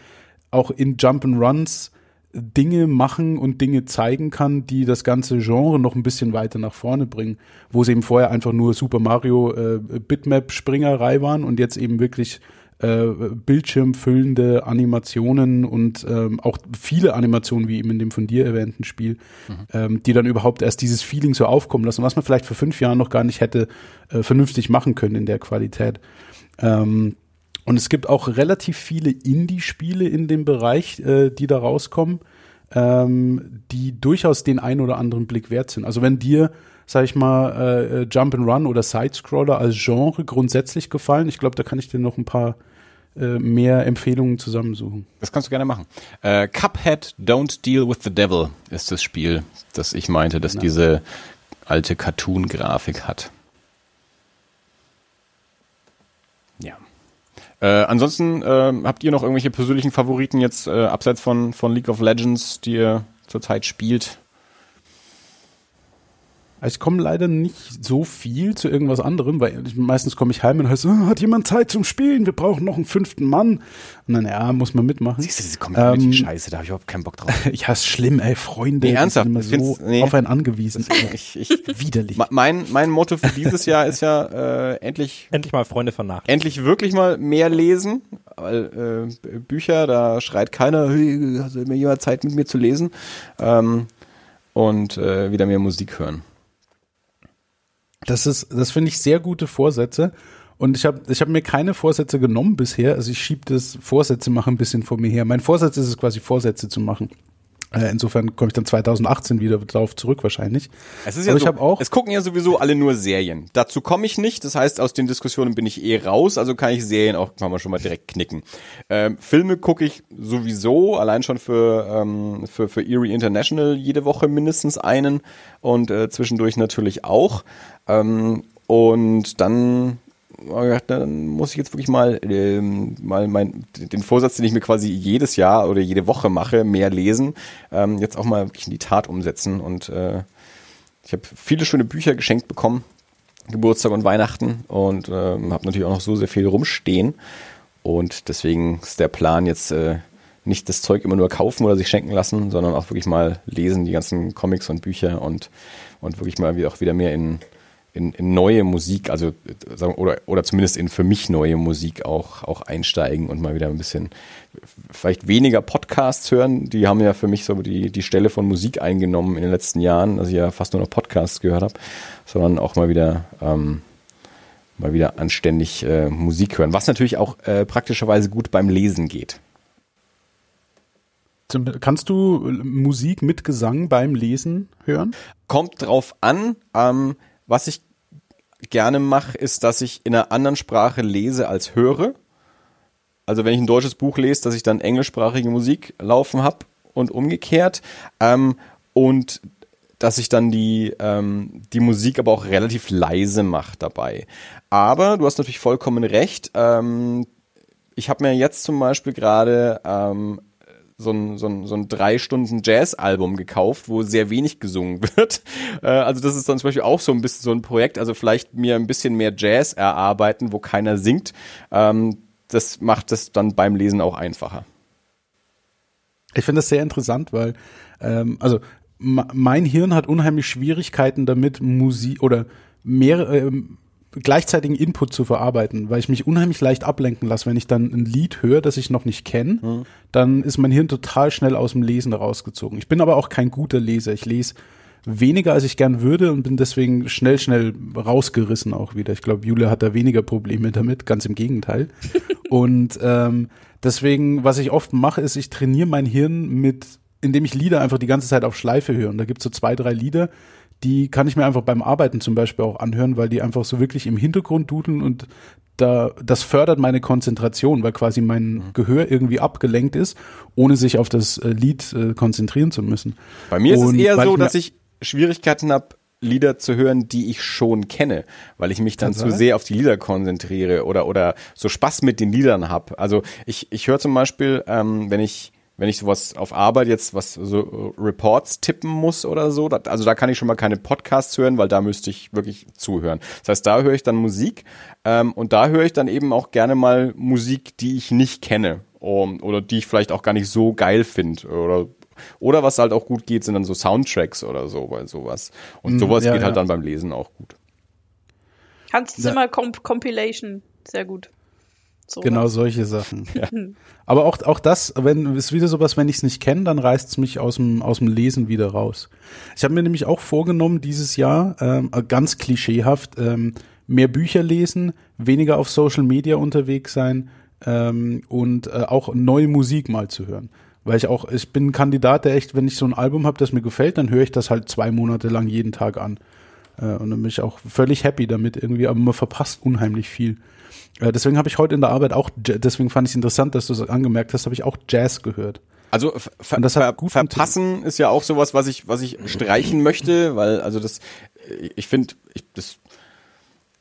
auch in Jump'n'Runs Dinge machen und Dinge zeigen kann, die das ganze Genre noch ein bisschen weiter nach vorne bringen, wo es eben vorher einfach nur Super Mario äh, Bitmap Springerei waren und jetzt eben wirklich äh, bildschirmfüllende Animationen und ähm, auch viele Animationen, wie eben in dem von dir erwähnten Spiel, mhm. ähm, die dann überhaupt erst dieses Feeling so aufkommen lassen, was man vielleicht vor fünf Jahren noch gar nicht hätte äh, vernünftig machen können in der Qualität. Ähm, und es gibt auch relativ viele Indie-Spiele in dem Bereich, äh, die da rauskommen, ähm, die durchaus den ein oder anderen Blick wert sind. Also wenn dir, sag ich mal, äh, Jump and Run oder Sidescroller als Genre grundsätzlich gefallen, ich glaube, da kann ich dir noch ein paar äh, mehr Empfehlungen zusammensuchen. Das kannst du gerne machen. Äh, Cuphead Don't Deal with the Devil ist das Spiel, das ich meinte, das genau. diese alte Cartoon-Grafik hat. Ja. Äh, ansonsten äh, habt ihr noch irgendwelche persönlichen Favoriten jetzt äh, abseits von, von League of Legends, die ihr zurzeit spielt? Also ich komme leider nicht so viel zu irgendwas anderem, weil ich, meistens komme ich heim und heißt, oh, hat jemand Zeit zum Spielen? Wir brauchen noch einen fünften Mann. Und dann, ja, muss man mitmachen. Siehst du, diese Community-Scheiße, ähm, da habe ich überhaupt keinen Bock drauf. ja, ist schlimm, ey, Freunde. Nee, ernsthaft. Sind immer so nee. auf einen angewiesen. ich, ich, Widerlich. Mein, mein Motto für dieses Jahr ist ja äh, endlich... Endlich mal Freunde von Nacht. Endlich wirklich mal mehr lesen. Weil äh, Bücher, da schreit keiner, hey, hast du mir jemand Zeit mit mir zu lesen? Ähm, und äh, wieder mehr Musik hören. Das ist, das finde ich sehr gute Vorsätze. Und ich habe ich hab mir keine Vorsätze genommen bisher. Also ich schiebe das Vorsätze machen ein bisschen vor mir her. Mein Vorsatz ist es quasi, Vorsätze zu machen. Äh, insofern komme ich dann 2018 wieder darauf zurück wahrscheinlich. Es ist ja Aber so, ich auch es gucken ja sowieso alle nur Serien. Dazu komme ich nicht. Das heißt, aus den Diskussionen bin ich eh raus. Also kann ich Serien auch kann man schon mal direkt knicken. Ähm, Filme gucke ich sowieso allein schon für für für Erie International jede Woche mindestens einen und äh, zwischendurch natürlich auch. Ähm, und dann dann muss ich jetzt wirklich mal, ähm, mal mein, den Vorsatz, den ich mir quasi jedes Jahr oder jede Woche mache, mehr lesen, ähm, jetzt auch mal wirklich in die Tat umsetzen. Und äh, ich habe viele schöne Bücher geschenkt bekommen, Geburtstag und Weihnachten und äh, habe natürlich auch noch so sehr viel rumstehen. Und deswegen ist der Plan jetzt äh, nicht das Zeug immer nur kaufen oder sich schenken lassen, sondern auch wirklich mal lesen, die ganzen Comics und Bücher und, und wirklich mal auch wieder mehr in in, in neue Musik, also sagen, oder, oder zumindest in für mich neue Musik auch, auch einsteigen und mal wieder ein bisschen vielleicht weniger Podcasts hören. Die haben ja für mich so die, die Stelle von Musik eingenommen in den letzten Jahren, dass ich ja fast nur noch Podcasts gehört habe, sondern auch mal wieder ähm, mal wieder anständig äh, Musik hören, was natürlich auch äh, praktischerweise gut beim Lesen geht. Kannst du Musik mit Gesang beim Lesen hören? Kommt drauf an. Ähm, was ich gerne mache, ist, dass ich in einer anderen Sprache lese als höre. Also wenn ich ein deutsches Buch lese, dass ich dann englischsprachige Musik laufen habe und umgekehrt. Ähm, und dass ich dann die, ähm, die Musik aber auch relativ leise mache dabei. Aber du hast natürlich vollkommen recht. Ähm, ich habe mir jetzt zum Beispiel gerade ähm, so ein, so ein, so ein drei Stunden Jazz-Album gekauft, wo sehr wenig gesungen wird. Äh, also das ist dann zum Beispiel auch so ein bisschen so ein Projekt, also vielleicht mir ein bisschen mehr Jazz erarbeiten, wo keiner singt. Ähm, das macht es dann beim Lesen auch einfacher. Ich finde das sehr interessant, weil ähm, also mein Hirn hat unheimlich Schwierigkeiten damit, Musik oder mehr ähm, gleichzeitigen Input zu verarbeiten, weil ich mich unheimlich leicht ablenken lasse. Wenn ich dann ein Lied höre, das ich noch nicht kenne, mhm. dann ist mein Hirn total schnell aus dem Lesen rausgezogen. Ich bin aber auch kein guter Leser. Ich lese weniger, als ich gern würde und bin deswegen schnell, schnell rausgerissen auch wieder. Ich glaube, Julia hat da weniger Probleme damit, ganz im Gegenteil. und ähm, deswegen, was ich oft mache, ist, ich trainiere mein Hirn mit, indem ich Lieder einfach die ganze Zeit auf Schleife höre. Und da gibt's so zwei, drei Lieder, die kann ich mir einfach beim Arbeiten zum Beispiel auch anhören, weil die einfach so wirklich im Hintergrund dudeln und da, das fördert meine Konzentration, weil quasi mein mhm. Gehör irgendwie abgelenkt ist, ohne sich auf das äh, Lied äh, konzentrieren zu müssen. Bei mir und ist es eher so, ich dass ich Schwierigkeiten habe, Lieder zu hören, die ich schon kenne, weil ich mich dann zu sehr auf die Lieder konzentriere oder oder so Spaß mit den Liedern habe. Also ich ich höre zum Beispiel, ähm, wenn ich wenn ich sowas auf Arbeit jetzt was so Reports tippen muss oder so, also da kann ich schon mal keine Podcasts hören, weil da müsste ich wirklich zuhören. Das heißt, da höre ich dann Musik ähm, und da höre ich dann eben auch gerne mal Musik, die ich nicht kenne um, oder die ich vielleicht auch gar nicht so geil finde oder oder was halt auch gut geht, sind dann so Soundtracks oder so, weil sowas. Und mm, sowas ja, geht halt ja. dann beim Lesen auch gut. Hans Zimmer Comp Compilation, sehr gut. So Genau solche Sachen. Aber auch, auch das, wenn ist wieder sowas, wenn ich es nicht kenne, dann reißt es mich aus dem, aus dem Lesen wieder raus. Ich habe mir nämlich auch vorgenommen, dieses Jahr, ähm, ganz klischeehaft, ähm, mehr Bücher lesen, weniger auf Social Media unterwegs sein ähm, und äh, auch neue Musik mal zu hören. Weil ich auch, ich bin ein Kandidat, der echt, wenn ich so ein Album habe, das mir gefällt, dann höre ich das halt zwei Monate lang jeden Tag an. Äh, und dann bin ich auch völlig happy damit irgendwie, aber man verpasst unheimlich viel. Äh, deswegen habe ich heute in der Arbeit auch, deswegen fand ich es interessant, dass du es angemerkt hast, habe ich auch Jazz gehört. Also ver ver Und das hat ver gut verpassen ist ja auch sowas, was ich, was ich streichen möchte, weil also das, ich finde, ich das,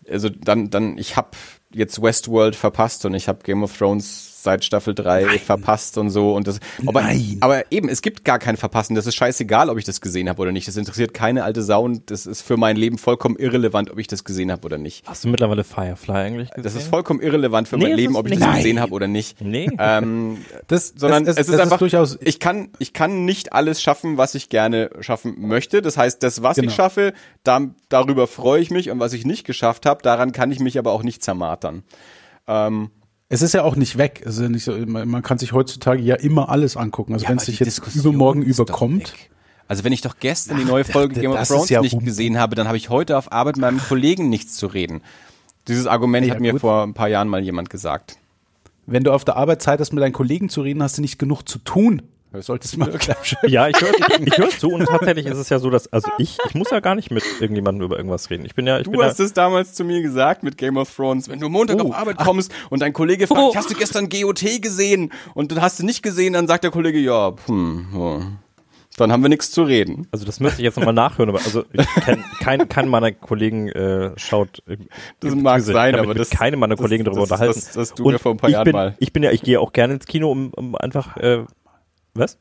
also dann, dann, ich habe jetzt Westworld verpasst und ich habe Game of Thrones seit Staffel 3 verpasst und so und das, aber, Nein. aber eben, es gibt gar kein Verpassen, das ist scheißegal, ob ich das gesehen habe oder nicht, das interessiert keine alte Sau und das ist für mein Leben vollkommen irrelevant, ob ich das gesehen habe oder nicht. Hast du mittlerweile Firefly eigentlich gesehen? Das ist vollkommen irrelevant für Nee, mein das Leben, ist ob ich nicht- das Nein. gesehen habe oder nicht. Nee. Ähm, Das, sondern das, es ist das einfach, durchaus, ich kann, ich kann nicht alles schaffen, was ich gerne schaffen möchte. Das heißt, das, was Genau. ich schaffe, da, darüber freue ich mich und was ich nicht geschafft habe, daran kann ich mich aber auch nicht zermartern. Ähm, es ist ja auch nicht weg. Ja nicht so, man, man kann sich heutzutage ja immer alles angucken. Also wenn es die jetzt Diskussion übermorgen überkommt. Also wenn ich doch gestern die Ach, neue das- Folge Game of Thrones ja nicht Humbug. gesehen habe, dann habe ich heute auf Arbeit mit meinem Kollegen nichts zu reden. Dieses Argument Ja, hat mir gut. vor ein paar Jahren mal jemand gesagt. wenn du auf der Arbeit Zeit hast, mit deinen Kollegen zu reden, hast du nicht genug zu tun. Hörst Solltest du mal Ja, ich höre ich hör zu und tatsächlich ist es ja so, dass, also ich, ich muss ja gar nicht mit irgendjemandem über irgendwas reden. Ich bin ja, ich bin Du ja, hast es damals zu mir gesagt mit Game of Thrones. Wenn du Montag Oh. auf Arbeit kommst und dein Kollege fragt, Oh. hast du gestern GOT gesehen? Und dann hast du nicht gesehen, dann sagt der Kollege, ja, hm, ja. dann haben wir nichts zu reden. also das müsste ich jetzt nochmal nachhören, aber also ich kenn, kein, kein meiner Kollegen äh, schaut. Das mag sein, ich aber mich das- mit keinem meiner das- Kollegen darüber das- unterhalten. das- das du und mir vor ein paar ich Jahren bin, mal. Ich bin ja, ich gehe auch gerne ins Kino, um, um einfach, äh, was?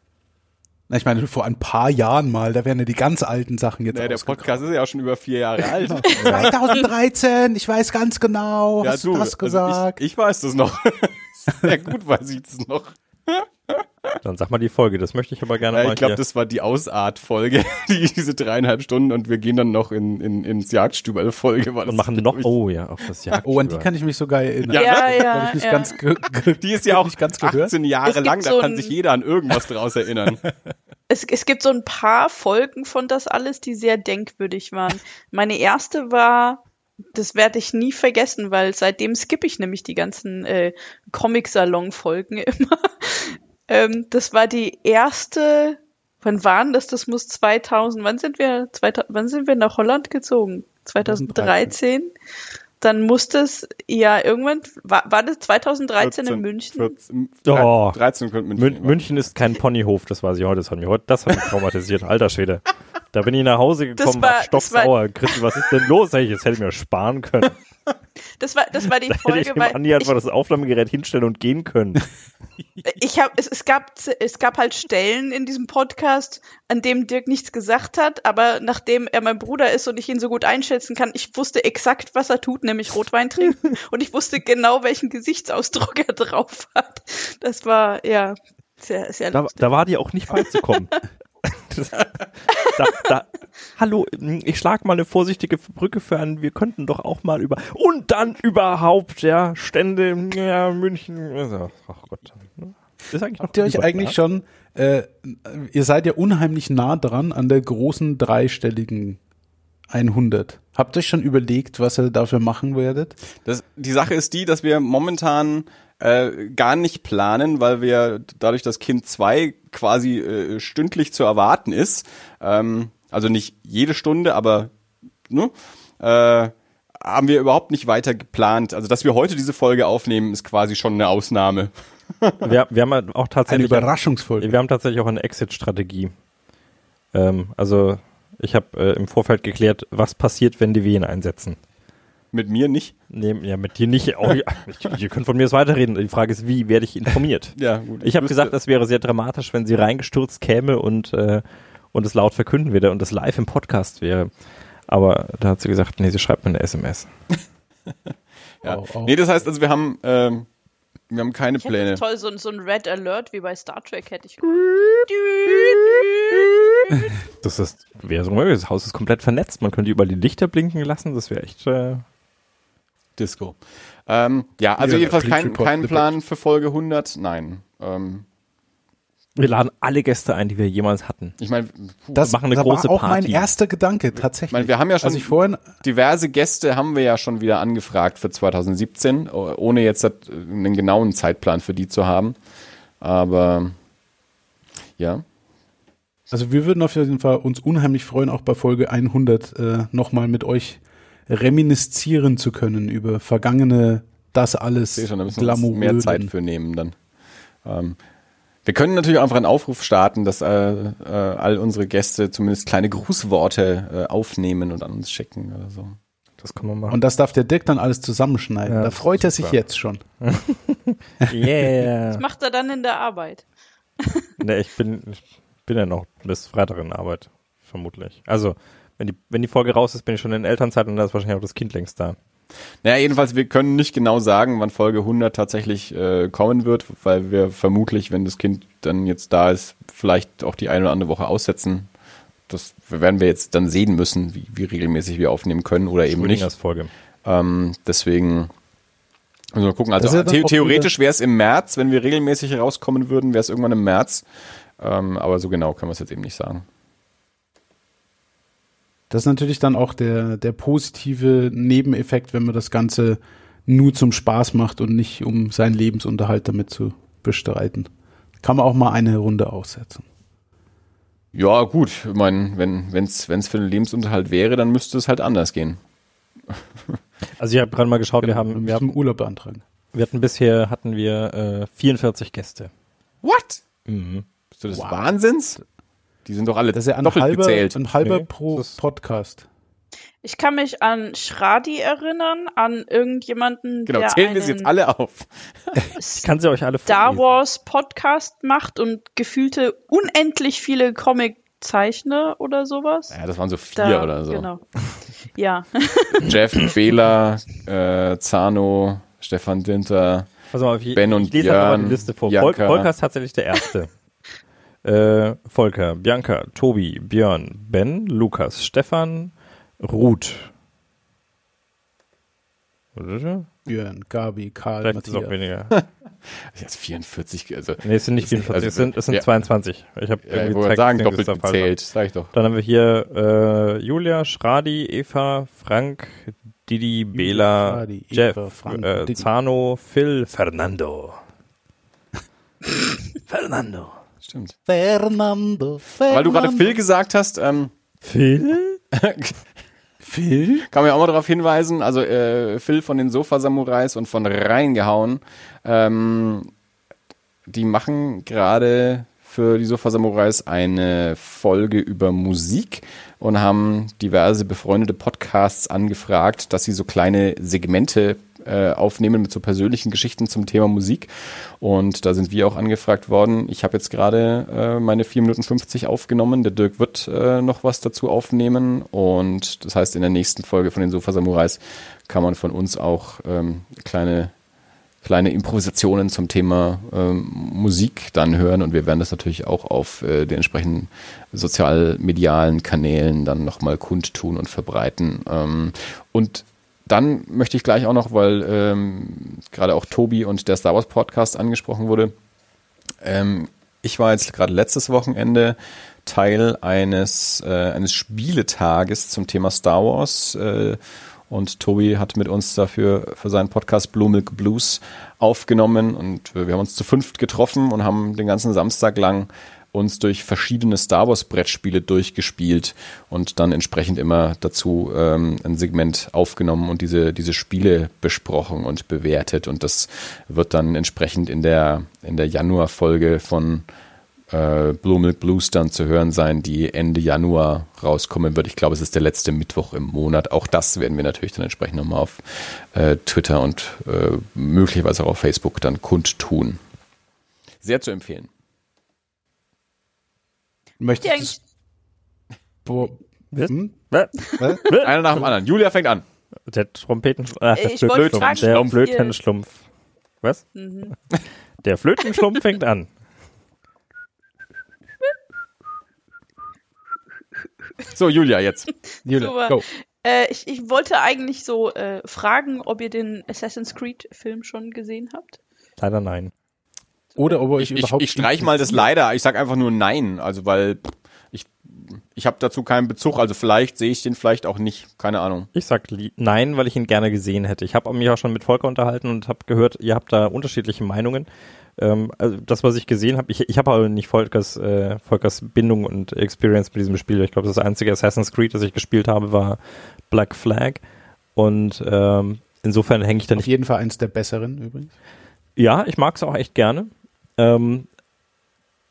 Na, ich meine, vor ein paar Jahren mal, da wären ja die ganz alten Sachen jetzt Nee, der. Podcast ist ja auch schon über vier Jahre alt. 2013, ich weiß ganz genau, hast du das also gesagt? ich, ich weiß das noch. Sehr gut weiß ich das noch. Dann sag mal die Folge, das möchte ich aber gerne Ja, mal ich glaube, das war die Ausart-Folge, die, diese dreieinhalb Stunden und wir gehen dann noch in, in, ins Jagdstübel-Folge. weil und das machen ist, noch, oh ja, auf das Jagd. oh, an die kann ich mich sogar erinnern. Ja, Ja, ja, ich nicht ja. ganz Die ist ja auch nicht ganz gehört. 18 Jahre Es gibt lang, da so kann ein- sich jeder an irgendwas draus erinnern. Es, es gibt so ein paar Folgen von das alles, die sehr denkwürdig waren. Meine erste war, das werde ich nie vergessen, weil seitdem skippe ich nämlich die ganzen äh, Comic-Salon-Folgen immer. Ähm, das war die erste, wann waren das? Das muss 2000, wann sind wir, 2000, wann sind wir nach Holland gezogen? 2013? Dann muss das, ja, irgendwann, war, war das 2013 in München? 14, Oh. 13 könnte München. Mün sein. München ist kein Ponyhof, das weiß ich heute. Das hat mich heute, das hat mich traumatisiert. Alter Schwede. Da bin ich nach Hause gekommen, war- war, das stocksauer. Christi, was ist denn los? Ich, jetzt hätte ich mir sparen können. Das war, das war die Da hätte ich Folge, dem weil Andi einfach das Aufnahmegerät hinstellen und gehen können. ich habe es, es gab es gab halt Stellen in diesem Podcast, an dem Dirk nichts gesagt hat, aber nachdem er mein Bruder ist und ich ihn so gut einschätzen kann, ich wusste exakt, was er tut, nämlich Rotwein trinken und ich wusste genau, welchen Gesichtsausdruck er drauf hat. Das war ja sehr sehr Da, lustig. da war die auch nicht beizukommen. Da, da, hallo, ich schlag mal eine vorsichtige Brücke für an, wir könnten doch auch mal über und dann überhaupt, ja, Stände, ja, München, also, ach Gott. Ist eigentlich noch Habt ihr euch eigentlich schon, äh, ihr seid ja unheimlich nah dran an der großen dreistelligen 100. Habt ihr euch schon überlegt, was ihr dafür machen werdet? Das, die Sache ist die, dass wir momentan äh, gar nicht planen, weil wir dadurch, dass Kind 2 quasi äh, stündlich zu erwarten ist, ähm, also nicht jede Stunde, aber ne, äh, haben wir überhaupt nicht weiter geplant. Also, dass wir heute diese Folge aufnehmen, ist quasi schon eine Ausnahme. Wir, wir haben halt auch Eine tatsächlich Überraschungsfolge. Wir haben tatsächlich auch eine Exit-Strategie. Ähm, also ich habe äh, im Vorfeld geklärt, was passiert, wenn die Wehen einsetzen. Mit mir nicht. Nee, ja, mit dir nicht. Auch, ihr könnt von mir aus weiterreden. Die Frage ist, wie werde ich informiert? Ja, gut. Ich habe gesagt, das wäre sehr dramatisch, wenn sie reingestürzt käme und, äh, und es laut verkünden würde und es live im Podcast wäre. Aber da hat sie gesagt, nee, sie schreibt mir eine SMS. Ja. Oh, oh. Nee, das heißt, also wir haben, ähm, wir haben keine Ich hätte Pläne. toll, so, ein- so ein Red Alert wie bei Star Trek hätte ich. Das ist, wäre so möglich. Das Haus ist komplett vernetzt. Man könnte überall die Lichter blinken lassen. Das wäre echt. Äh, Disco. Ähm, ja, also Ja, jedenfalls kein, Report, kein Report. Plan für Folge 100. Nein. Ähm, Wir laden alle Gäste ein, die wir jemals hatten. ich meine, Das, machen eine das große war auch Party. mein erster Gedanke, tatsächlich. Ich meine, wir haben ja schon Als ich vorhin, diverse Gäste haben wir ja schon wieder angefragt für 2017, oh- ohne jetzt einen genauen Zeitplan für die zu haben. Aber ja, also wir würden auf jeden Fall uns unheimlich freuen, auch bei Folge 100 äh, nochmal mit euch reminiszieren zu können über vergangene, das alles ich schon, da müssen wir uns mehr. Zeit für nehmen dann. Ähm, wir können natürlich einfach einen Aufruf starten, dass äh, äh, all unsere Gäste zumindest kleine Grußworte äh, aufnehmen und an uns schicken oder so. Das kann man machen. Und das darf der Dirk dann alles zusammenschneiden. Ja, da freut er sich super. jetzt schon. yeah. Macht er dann in der Arbeit. ne, ich bin, ich bin ja noch bis Freitag in Arbeit, vermutlich. Also, wenn die, wenn die Folge raus ist, bin ich schon in Elternzeit und da ist wahrscheinlich auch das Kind längst da. Naja, jedenfalls, wir können nicht genau sagen, wann Folge 100 tatsächlich äh, kommen wird, weil wir vermutlich, wenn das Kind dann jetzt da ist, vielleicht auch die eine oder andere Woche aussetzen. Das werden wir jetzt dann sehen müssen, wie, wie regelmäßig wir aufnehmen können oder eben nicht. Frühlingsfolge. Ähm, deswegen müssen wir gucken. Also the theoretisch wäre es im März, wenn wir regelmäßig rauskommen würden, wäre es irgendwann im März. Ähm, aber so genau können wir es jetzt eben nicht sagen. Das ist natürlich dann auch der, der positive Nebeneffekt, wenn man das Ganze nur zum Spaß macht und nicht um seinen Lebensunterhalt damit zu bestreiten. Kann man auch mal eine Runde aussetzen. Ja, gut. Ich meine, wenn es wenn's für den Lebensunterhalt wäre, dann müsste es halt anders gehen. Also ich habe gerade mal geschaut, wir Dann haben, wir, haben, wir Urlaub beantragen. wir hatten bisher hatten wir äh, 44 Gäste. What? Mhm. Bist du des Wow. Wahnsinns? Die sind doch alle Das ist ja ein doppelt halber, gezählt. ein halber Nee, pro Podcast. Ich kann mich an Schradi erinnern, an irgendjemanden, Genau, der zählen wir sie jetzt alle auf. Ich kann sie euch alle Star. Wars Podcast macht und gefühlte unendlich viele Comic-Zeichner oder sowas. Ja, das waren so vier Da- oder so. Genau. Ja. Jeff, Bela, äh, Zano, Stefan Dinter. Pass mal, auf, ich, Ben und ich lese einfach mal Björn, die Liste vor. Volker ist tatsächlich der Erste. Äh, Volker, Bianca, Tobi, Björn, Ben, Lukas, Stefan, Ruth. Björn, Gabi, Karl, Vielleicht ist es auch Matthias. weniger. Jetzt 44, also Nee, es sind nicht Das sind- 44, also, es sind, es sind ja. 22. Ich habe ja, ich irgendwie wollte Text sagen, doppelt ist gezählt, sag ich doch. Dann haben wir hier äh, Julia, Schradi, Eva, Frank, Didi, Bela, Schradi, Jeff, Eva, Frank, äh, Didi. Zano, Phil, Fernando. Fernando. Stimmt. Fernando, Fernando. Weil du gerade Phil gesagt hast, ähm, Phil? Phil? kann man ja auch mal darauf hinweisen, also äh, Phil von den Sofa-Samurais und von Reingehauen, ähm, die machen gerade für die Sofa-Samurais eine Folge über Musik und haben diverse befreundete Podcasts angefragt, dass sie so kleine Segmente äh, aufnehmen mit so persönlichen Geschichten zum Thema Musik. Und da sind wir auch angefragt worden. Ich habe jetzt gerade äh, meine 4 Minuten 50 aufgenommen. Der Dirk wird äh, noch was dazu aufnehmen. Und das heißt, in der nächsten Folge von den Sofa Samurais kann man von uns auch ähm, kleine kleine Improvisationen zum Thema ähm, Musik dann hören und wir werden das natürlich auch auf äh, den entsprechenden sozialmedialen Kanälen dann nochmal kundtun und verbreiten. Ähm, und dann möchte ich gleich auch noch, weil ähm, gerade auch Tobi und der Star Wars Podcast angesprochen wurde, ähm, ich war jetzt gerade letztes Wochenende Teil eines, äh, eines Spieletages zum Thema Star Wars. Äh, und Tobi hat mit uns dafür für seinen Podcast Blue Milk Blues aufgenommen. Und wir haben uns zu fünft getroffen und haben den ganzen Samstag lang uns durch verschiedene Star Wars Brettspiele durchgespielt und dann entsprechend immer dazu ähm, ein Segment aufgenommen und diese, diese Spiele besprochen und bewertet. Und das wird dann entsprechend in der, in der Januar-Folge von äh, Blue Milk Blues dann zu hören sein, die Ende Januar rauskommen wird. Ich glaube, es ist der letzte Mittwoch im Monat. Auch das werden wir natürlich dann entsprechend nochmal auf äh, Twitter und äh, möglicherweise auch auf Facebook dann kundtun. Sehr zu empfehlen. Möchtest eigentlich, du hm? Was? Einer nach dem anderen. Julia fängt an. Der Trompeten... Äh, der Ich fragen, Der Flötenschlumpf. Was? mhm. Der Flötenschlumpf fängt an. So, Julia, jetzt. Julia, Super. go. Äh, ich, ich wollte eigentlich so äh, fragen, ob ihr den Assassin's Creed-Film schon gesehen habt. Leider nein. Oder ob er euch Ich, ich, überhaupt ich streich mal das leider. Ich sag einfach nur nein. Also weil ich ich habe dazu keinen Bezug. Also vielleicht sehe ich den vielleicht auch nicht. Keine Ahnung. Ich sag nein, weil ich ihn gerne gesehen hätte. Ich habe mich auch schon mit Volker unterhalten und habe gehört, ihr habt da unterschiedliche Meinungen. Ähm, also das, was ich gesehen habe, ich, ich habe aber nicht Volkers, äh, Volkers Bindung und Experience mit diesem Spiel. Ich glaube, das einzige Assassin's Creed, das ich gespielt habe, war Black Flag. Und ähm, insofern hänge ich da Auf nicht jeden Fall eins der besseren übrigens. Ja, ich mag es auch echt gerne. Ähm,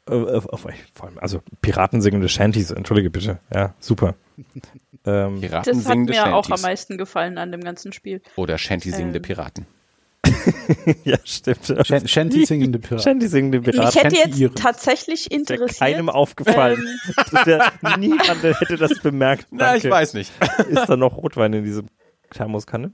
äh, auf, auf, vor allem, also Piraten singende Shanties, entschuldige bitte. Ja, super. ähm, Piraten Das hat singende mir auch am Shanties. meisten gefallen an dem ganzen Spiel. Oder Shanty singende Ähm. Piraten. ja, stimmt. Shan- Shanty singende Piraten. Shanty singende Mich Piraten. hätte Shanty jetzt Iren. tatsächlich Ist interessiert. keinem aufgefallen. ähm, niemand hätte das bemerkt. Na, ich Danke. weiß nicht. Ist da noch Rotwein in diesem Thermoskanne?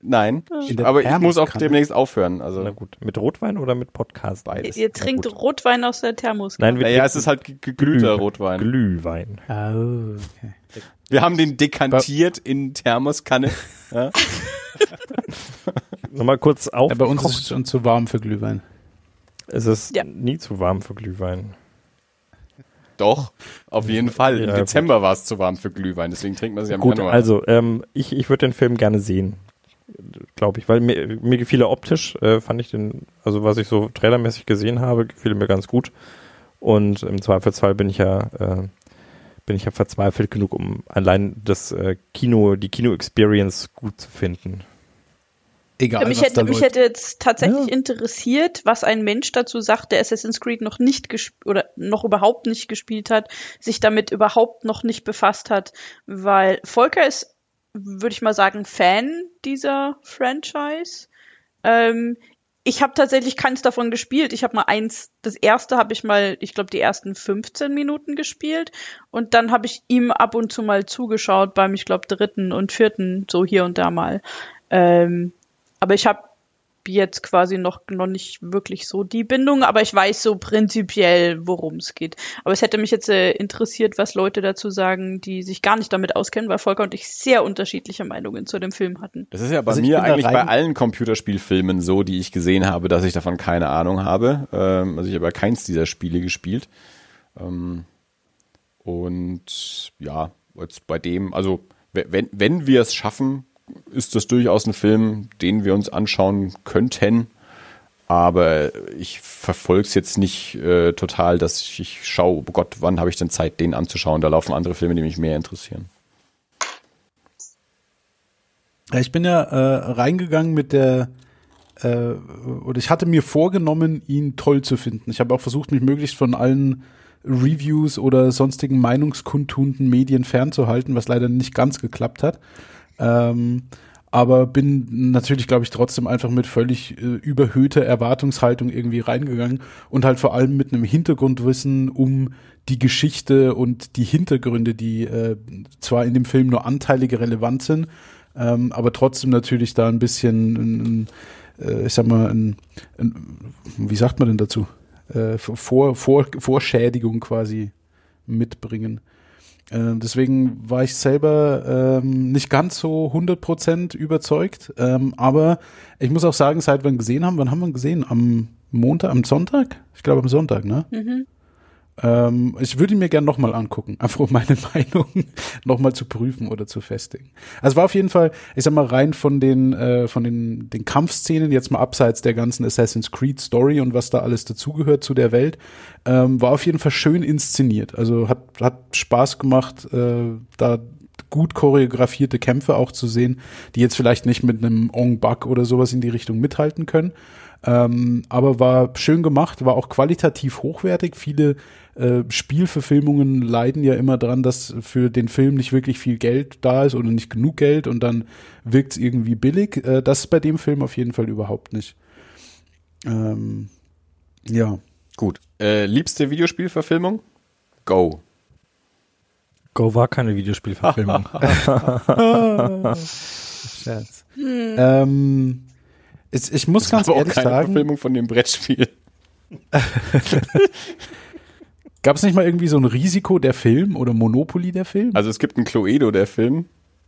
Nein. Aber ich muss auch Thermoskanne. demnächst aufhören. Also Na gut. Mit Rotwein oder mit Podcast? Beides. ihr trinkt gut. Rotwein aus der Thermos. Nein, wir naja, es trinken ist halt ge- geglühter Rotwein. Glühwein. Oh, okay. Wir haben den dekantiert in Thermoskanne. Ja? Nochmal kurz auf. Ja, bei uns ist es schon zu warm für Glühwein. es ist Ja. nie zu warm für Glühwein. Doch, auf jeden Fall. Im Ja, Dezember war es zu warm für Glühwein, deswegen trinkt man sie am Gut, Januar. also ähm, ich, ich würde den Film gerne sehen, glaube ich, weil mir, mir gefiel er optisch, äh, fand ich den, also was ich so trailermäßig gesehen habe, gefiel mir ganz gut. Und im Zweifelsfall bin ich ja, äh, bin ich ja verzweifelt genug, um allein das äh, Kino, die Kino-Experience gut zu finden. Egal, mich was hätte, da mich hätte jetzt tatsächlich Ja. interessiert, was ein Mensch dazu sagt, der Assassin's Creed noch nicht gespielt oder noch überhaupt nicht gespielt hat, sich damit überhaupt noch nicht befasst hat, weil Volker ist, würde ich mal sagen, Fan dieser Franchise. Ähm, ich habe tatsächlich keins davon gespielt. Ich habe mal eins, das erste habe ich mal, ich glaube, die ersten 15 Minuten gespielt und dann habe ich ihm ab und zu mal zugeschaut beim, ich glaube, dritten und vierten, so hier und da mal. Ähm, aber ich habe jetzt quasi noch, noch nicht wirklich so die Bindung, aber ich weiß so prinzipiell, worum es geht. Aber es hätte mich jetzt äh, interessiert, was Leute dazu sagen, die sich gar nicht damit auskennen, weil Volker und ich sehr unterschiedliche Meinungen zu dem Film hatten. Das ist ja bei Also mir eigentlich bei allen Computerspielfilmen so, die ich gesehen habe, dass ich davon keine Ahnung habe. Ähm, also ich habe ja keins dieser Spiele gespielt. Ähm, und ja, jetzt bei dem, also we- wenn, wenn wir es schaffen, ist das durchaus ein Film, den wir uns anschauen könnten. Aber ich verfolge es jetzt nicht äh, total, dass ich, ich schaue, oh Gott, wann habe ich denn Zeit, den anzuschauen? Da laufen andere Filme, die mich mehr interessieren. Ja, ich bin ja äh, reingegangen mit der, äh, oder ich hatte mir vorgenommen, ihn toll zu finden. Ich habe auch versucht, mich möglichst von allen Reviews oder sonstigen meinungskundtuenden Medien fernzuhalten, was leider nicht ganz geklappt hat. Ähm, aber bin natürlich, glaube ich, trotzdem einfach mit völlig äh, überhöhter Erwartungshaltung irgendwie reingegangen und halt vor allem mit einem Hintergrundwissen um die Geschichte und die Hintergründe, die äh, zwar in dem Film nur anteilige relevant sind, ähm, aber trotzdem natürlich da ein bisschen, ein, äh, ich sag mal, ein, ein, wie sagt man denn dazu? Äh, vor, vor, Vorschädigung quasi mitbringen. Äh, deswegen war ich selber ähm, nicht ganz so 100% überzeugt, ähm, aber ich muss auch sagen, seit wir ihn gesehen haben, wann haben wir ihn gesehen? Am Montag, am Sonntag? Ich glaube am Sonntag, ne? Mhm. Ähm, ich würde ihn mir gern nochmal angucken, einfach um meine Meinung nochmal zu prüfen oder zu festigen. Also war auf jeden Fall, ich sag mal, rein von den, äh, von den, den Kampfszenen, jetzt mal abseits der ganzen Assassin's Creed Story und was da alles dazugehört zu der Welt, ähm, war auf jeden Fall schön inszeniert. Also hat, hat Spaß gemacht, äh, da gut choreografierte Kämpfe auch zu sehen, die jetzt vielleicht nicht mit einem Ong Bak oder sowas in die Richtung mithalten können. Ähm, aber war schön gemacht, war auch qualitativ hochwertig. Viele äh, Spielverfilmungen leiden ja immer dran, dass für den Film nicht wirklich viel Geld da ist oder nicht genug Geld und dann wirkt es irgendwie billig. Äh, das ist bei dem Film auf jeden Fall überhaupt nicht. Ähm, ja. Gut. Äh, liebste Videospielverfilmung? Go. Go war keine Videospielverfilmung. Scherz. Ähm, ich, ich muss ganz Aber auch ehrlich keine sagen, Verfilmung von dem Brettspiel. gab es nicht mal irgendwie so ein Risiko der Film oder Monopoly der Film? Also es gibt einen Cluedo, der Film.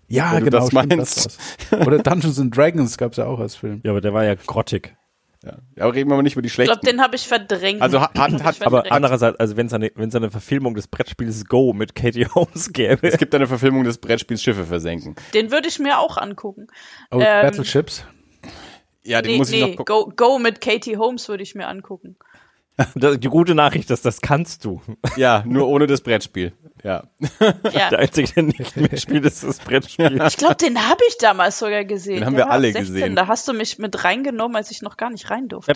Ja, Wenn du genau. das stimmt, meinst. war's. Oder Dungeons and Dragons gab's ja auch als Film. Ja, aber der war ja grottig. Ja. Aber reden wir mal nicht über die Ich glaube, schlechten. den habe ich verdrängt. Also hat- hat- hat- Aber verdrängt. andererseits, also wenn es eine, wenn es eine Verfilmung des Brettspiels Go mit Katie Holmes gäbe, es gibt eine Verfilmung des Brettspiels Schiffe versenken. den würde ich mir auch angucken. Oh, Ähm, Battleships. Ja, den Nee, muss ich nee, noch gucken. Go, Go mit Katie Holmes würde ich mir angucken. die gute Nachricht ist, das kannst du. Ja, nur ohne das Brettspiel. Ja. Ja. Der Einzige, der nicht mitspielt, ist das Brettspiel. Ich glaube, den habe ich damals sogar gesehen. Den haben Der wir alle ab 16. gesehen. Da hast du mich mit reingenommen, als ich noch gar nicht rein durfte.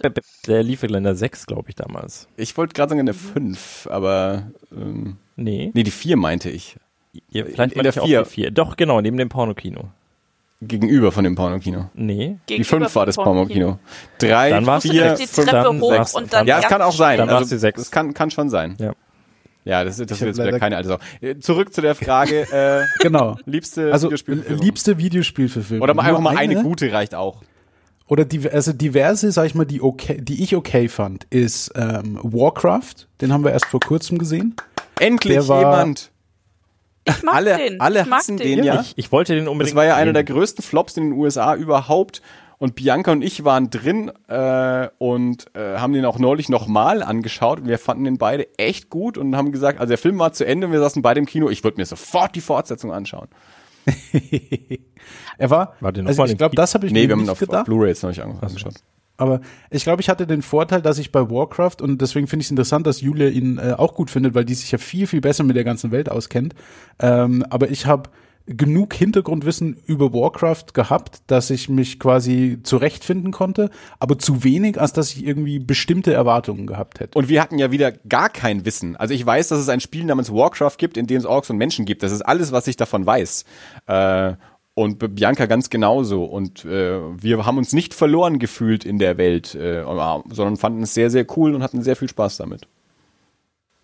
Der lief in der 6, glaube ich, damals. Ich wollte gerade sagen eine 5, aber ähm, Nee. nee, die 4 meinte ich. Ihr, vielleicht in der vier. die vier. Doch, genau, neben dem Pornokino. Gegenüber von dem Pornokino. Nee. Die Gegenüber 5 war das Pornokino. 3, Dann war's Musst du 4, durch die 5, Treppe dann hoch sechs. und dann Ja, es kann auch sein. Dann also, die sechs. Das kann, kann schon sein. Ja. Ja, das, das ist jetzt wieder keine alte Sau. Äh, Zurück zu der Frage, äh, Genau. liebste Also Videospielverfilmung. liebste Videospielverfilmung. Oder einfach mal eine gute reicht auch. Oder die, also diverse, sag ich mal, die okay, die ich okay fand, ist ähm, Warcraft. Den haben wir erst vor kurzem gesehen. Endlich Der war- jemand. Ich mag Alle- den. alle ich mag hassen den, den. ja. Ich, ich wollte den unbedingt. Das war ja einer der größten Flops in den USA überhaupt. Und Bianca und ich waren drin äh, und äh, haben den auch neulich nochmal angeschaut. Und wir fanden den beide echt gut und haben gesagt, also der Film war zu Ende und wir saßen beide im Kino. Ich würde mir sofort die Fortsetzung anschauen. Er war, War der noch also ich glaube, das habe ich Nee, mir wir haben ihn nicht auf, auf gedacht. Blu-ray jetzt noch nicht angeschaut. Aber ich glaube, ich hatte den Vorteil, dass ich bei Warcraft und deswegen finde ich es interessant, dass Julia ihn äh, auch gut findet, weil die sich ja viel, viel besser mit der ganzen Welt auskennt. Ähm, aber ich habe genug Hintergrundwissen über Warcraft gehabt, dass ich mich quasi zurechtfinden konnte, aber zu wenig, als dass ich irgendwie bestimmte Erwartungen gehabt hätte. Und wir hatten ja wieder gar kein Wissen. Also ich weiß, dass es ein Spiel namens Warcraft gibt, in dem es Orks und Menschen gibt. Das ist alles, was ich davon weiß. Äh, und Bianca ganz genauso. Und äh, wir haben uns nicht verloren gefühlt in der Welt, äh, sondern fanden es sehr, sehr cool und hatten sehr viel Spaß damit.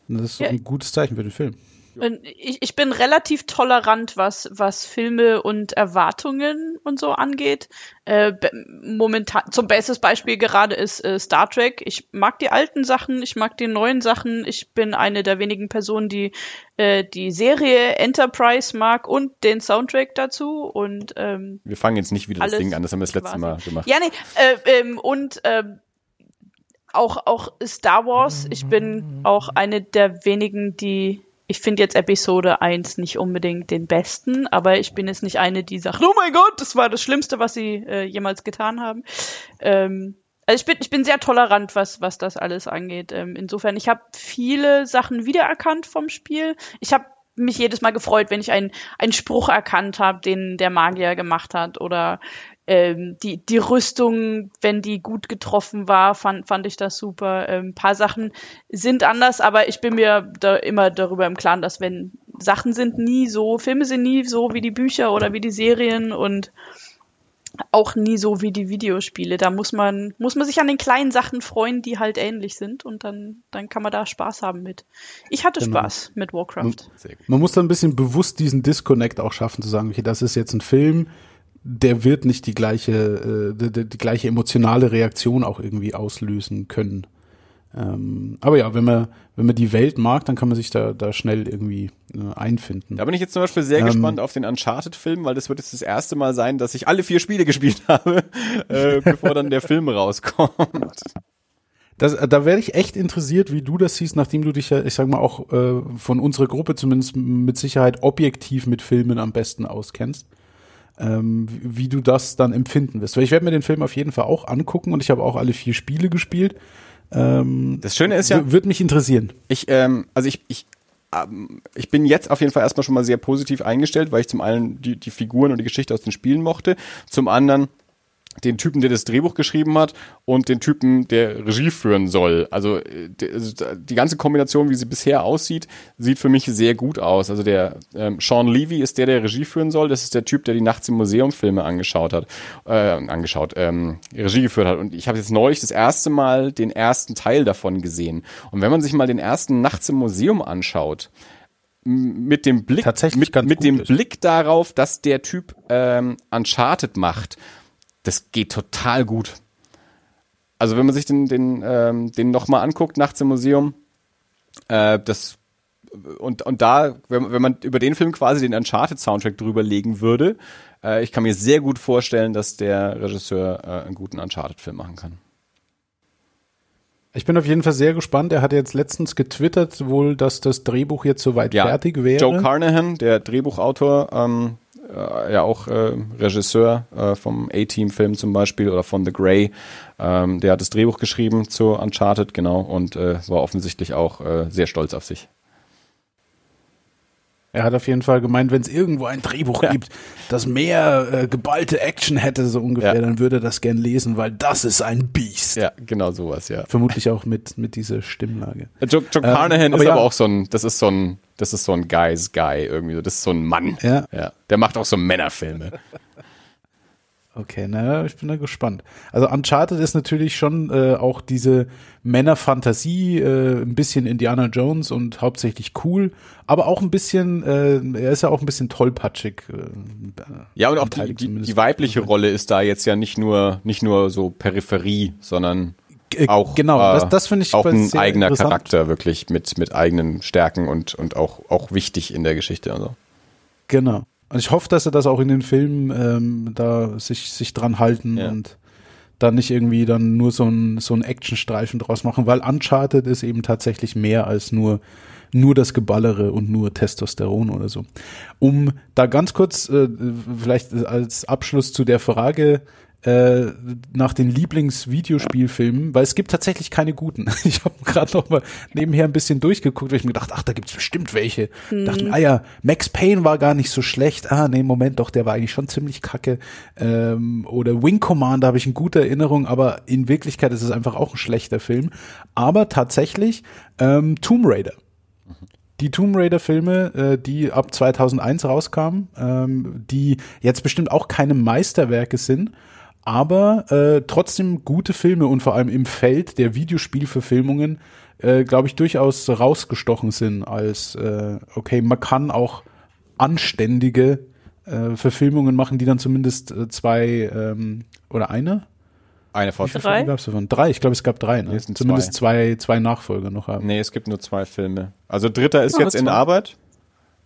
Das ist Ja. ein gutes Zeichen für den Film. Ich, ich bin relativ tolerant, was, was Filme und Erwartungen und so angeht. Äh, momentan, zum bestes Beispiel gerade ist äh, Star Trek. Ich mag die alten Sachen, ich mag die neuen Sachen. Ich bin eine der wenigen Personen, die äh, die Serie Enterprise mag und den Soundtrack dazu. Und ähm, Wir fangen jetzt nicht wieder das Ding an, das haben wir das letzte. Mal gemacht. Ja, nee, äh, ähm, und ähm, auch, auch Star Wars. Ich bin auch eine der wenigen, die. Ich finde jetzt Episode 1 nicht unbedingt den besten, aber ich bin jetzt nicht eine, die sagt, oh mein Gott, das war das Schlimmste, was sie äh, jemals getan haben. Ähm, also ich bin, ich bin sehr tolerant, was, was das alles angeht. Ähm, insofern, ich habe viele Sachen wiedererkannt vom Spiel. Ich habe mich jedes Mal gefreut, wenn ich einen, einen Spruch erkannt habe, den der Magier gemacht hat oder ähm, die, die Rüstung, wenn die gut getroffen war, fand, fand ich das super. Ähm, ein paar Sachen sind anders, aber ich bin mir da immer darüber im Klaren, dass wenn Sachen sind nie so, Filme sind nie so wie die Bücher oder wie die Serien und auch nie so wie die Videospiele. Da muss man, muss man sich an den kleinen Sachen freuen, die halt ähnlich sind und dann, dann kann man da Spaß haben mit. Ich hatte Genau. Spaß mit Warcraft. Gut. Man muss da ein bisschen bewusst diesen Disconnect auch schaffen, zu sagen, okay, das ist jetzt ein Film, der wird nicht die gleiche, äh, die, die, gleiche emotionale Reaktion auch irgendwie auslösen können. Ähm, aber ja, wenn man, wenn man die Welt mag, dann kann man sich da, da schnell irgendwie äh, einfinden. Da bin ich jetzt zum Beispiel sehr Ähm, gespannt auf den Uncharted-Film, weil das wird jetzt das erste Mal sein, dass ich alle vier Spiele gespielt habe, äh, bevor dann der Film rauskommt. Das, da wäre ich echt interessiert, wie du das siehst, nachdem du dich ja, ich sag mal, auch äh, von unserer Gruppe zumindest mit Sicherheit objektiv mit Filmen am besten auskennst. Ähm, wie, du das dann empfinden wirst. Weil ich werde mir den Film auf jeden Fall auch angucken und ich habe auch alle vier Spiele gespielt. Ähm, Das Schöne ist ja, Würde mich interessieren. Ich, ähm, also ich, ich, ähm, ich bin jetzt auf jeden Fall erstmal schon mal sehr positiv eingestellt, weil ich zum einen die, die Figuren und die Geschichte aus den Spielen mochte, zum anderen den Typen, der das Drehbuch geschrieben hat und den Typen, der Regie führen soll. Also äh, die, also die ganze Kombination, wie sie bisher aussieht, sieht für mich sehr gut aus. Also der ähm, Sean Levy ist der, der Regie führen soll. Das ist der Typ, der die Nachts im Museum Filme angeschaut hat, äh, angeschaut, ähm, Regie geführt hat. Und ich habe jetzt neulich das erste Mal den ersten Teil davon gesehen. Und wenn man sich mal den ersten Nachts im Museum anschaut, mit dem Blick, mit, mit dem ist. Blick darauf, dass der Typ ähm, Uncharted macht, das geht total gut. Also wenn man sich den, den, ähm, den nochmal anguckt, nachts im Museum, äh, das und, und da, wenn, wenn man über den Film quasi den Uncharted-Soundtrack drüber legen würde, äh, ich kann mir sehr gut vorstellen, dass der Regisseur äh, einen guten Uncharted-Film machen kann. Ich bin auf jeden Fall sehr gespannt. Er hat jetzt letztens getwittert, wohl, dass das Drehbuch jetzt soweit Ja, fertig wäre. Joe Carnahan, der Drehbuchautor, ähm, äh, ja auch äh, Regisseur äh, vom A-Team-Film zum Beispiel oder von The Grey, ähm, der hat das Drehbuch geschrieben zu Uncharted, genau, und äh, war offensichtlich auch äh, sehr stolz auf sich. Er hat auf jeden Fall gemeint, wenn es irgendwo ein Drehbuch Ja. gibt, das mehr äh, geballte Action hätte, so ungefähr, Ja. dann würde er das gern lesen, weil das ist ein Biest. Ja, genau sowas, ja. Vermutlich auch mit, mit dieser Stimmlage. Joe, Joe Ähm, Carnahan aber ist ja. aber auch so ein, das ist so ein, das ist so ein Guys Guy irgendwie, so. das ist so ein Mann. Ja. ja. Der macht auch so Männerfilme. Okay, na, ich bin da gespannt. Also Uncharted ist natürlich schon äh, auch diese Männerfantasie, äh, ein bisschen Indiana Jones und hauptsächlich cool, aber auch ein bisschen, äh, er ist ja auch ein bisschen tollpatschig. Äh, Ja, und auch die, die, die weibliche Rolle ist da jetzt ja nicht nur, nicht nur so Peripherie, sondern äh, auch, genau, äh, das, das finde ich auch ein sehr eigener. Charakter wirklich mit, mit eigenen Stärken und, und auch, auch wichtig in der Geschichte. Also. Genau. Und ich hoffe, dass sie das auch in den Filmen ähm, da sich, sich dran halten Ja. und da nicht irgendwie dann nur so ein, so ein Actionstreifen draus machen, weil Uncharted ist eben tatsächlich mehr als nur, nur das Geballere und nur Testosteron oder so. Um da ganz kurz, äh, vielleicht als Abschluss zu der Frage, äh, nach den Lieblingsvideospielfilmen, weil es gibt tatsächlich keine guten. Ich habe gerade noch mal nebenher ein bisschen durchgeguckt, weil ich mir gedacht, ach, da gibt's bestimmt welche. Dachte mir, ah ja, Max Payne war gar nicht so schlecht. Ah, nee, Moment, doch, der war eigentlich schon ziemlich kacke. Ähm, oder Wing Commander habe ich eine gute Erinnerung, aber in Wirklichkeit ist es einfach auch ein schlechter Film. Aber tatsächlich ähm, Tomb Raider. Die Tomb Raider Filme, äh, die ab 2001 rauskamen, ähm, die jetzt bestimmt auch keine Meisterwerke sind, aber äh, trotzdem gute Filme und vor allem im Feld der Videospielverfilmungen, äh, glaube ich, durchaus rausgestochen sind als, äh, okay, man kann auch anständige äh, Verfilmungen machen, die dann zumindest äh, zwei ähm, oder eine? Eine Fortsetzung. Drei? Filme gab's davon? Drei, ich glaube, es gab drei, ne? Nee, es sind Zumindest zwei, zwei Nachfolger noch haben. Nee, es gibt nur zwei Filme. Also dritter ist Ah, jetzt in zwei. Arbeit.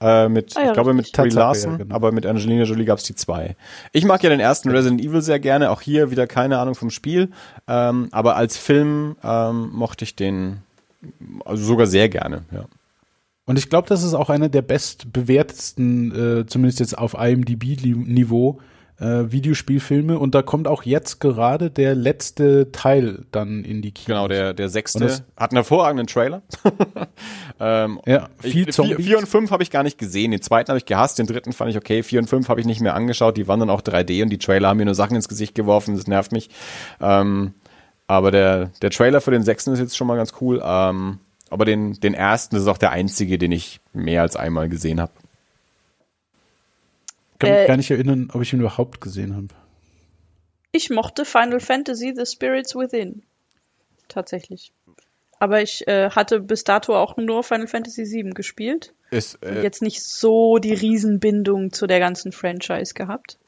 Äh, mit, Ah ja, ich glaube, mit Tatsache, Larson, ja, genau. aber mit Angelina Jolie gab es die zwei. Ich mag ja den ersten Resident Evil sehr gerne, auch hier wieder keine Ahnung vom Spiel. Ähm, aber als Film ähm, mochte ich den also sogar sehr gerne, ja. Und ich glaube, das ist auch einer der bestbewertetsten, äh, zumindest jetzt auf IMDb-Niveau, äh, Videospielfilme. Und da kommt auch jetzt gerade der letzte Teil dann in die Kinos. Genau, der, der sechste hat einen hervorragenden Trailer. ähm, Ja, ich, viel vier, Zombies. vier und fünf habe ich gar nicht gesehen. Den zweiten habe ich gehasst, den dritten fand ich okay. Vier und fünf habe ich nicht mehr angeschaut. Die waren dann auch 3D und die Trailer haben mir nur Sachen ins Gesicht geworfen. Das nervt mich. Ähm, aber der, der Trailer für den sechsten ist jetzt schon mal ganz cool. Ähm, aber den, den ersten ist auch der einzige, den ich mehr als einmal gesehen habe. Ich kann mich Äh, gar nicht erinnern, ob ich ihn überhaupt gesehen habe. Ich mochte Final Fantasy The Spirits Within. Tatsächlich. Aber ich äh, hatte bis dato auch nur Final Fantasy VII gespielt. Ist, Und äh, jetzt nicht so die Riesenbindung zu der ganzen Franchise gehabt.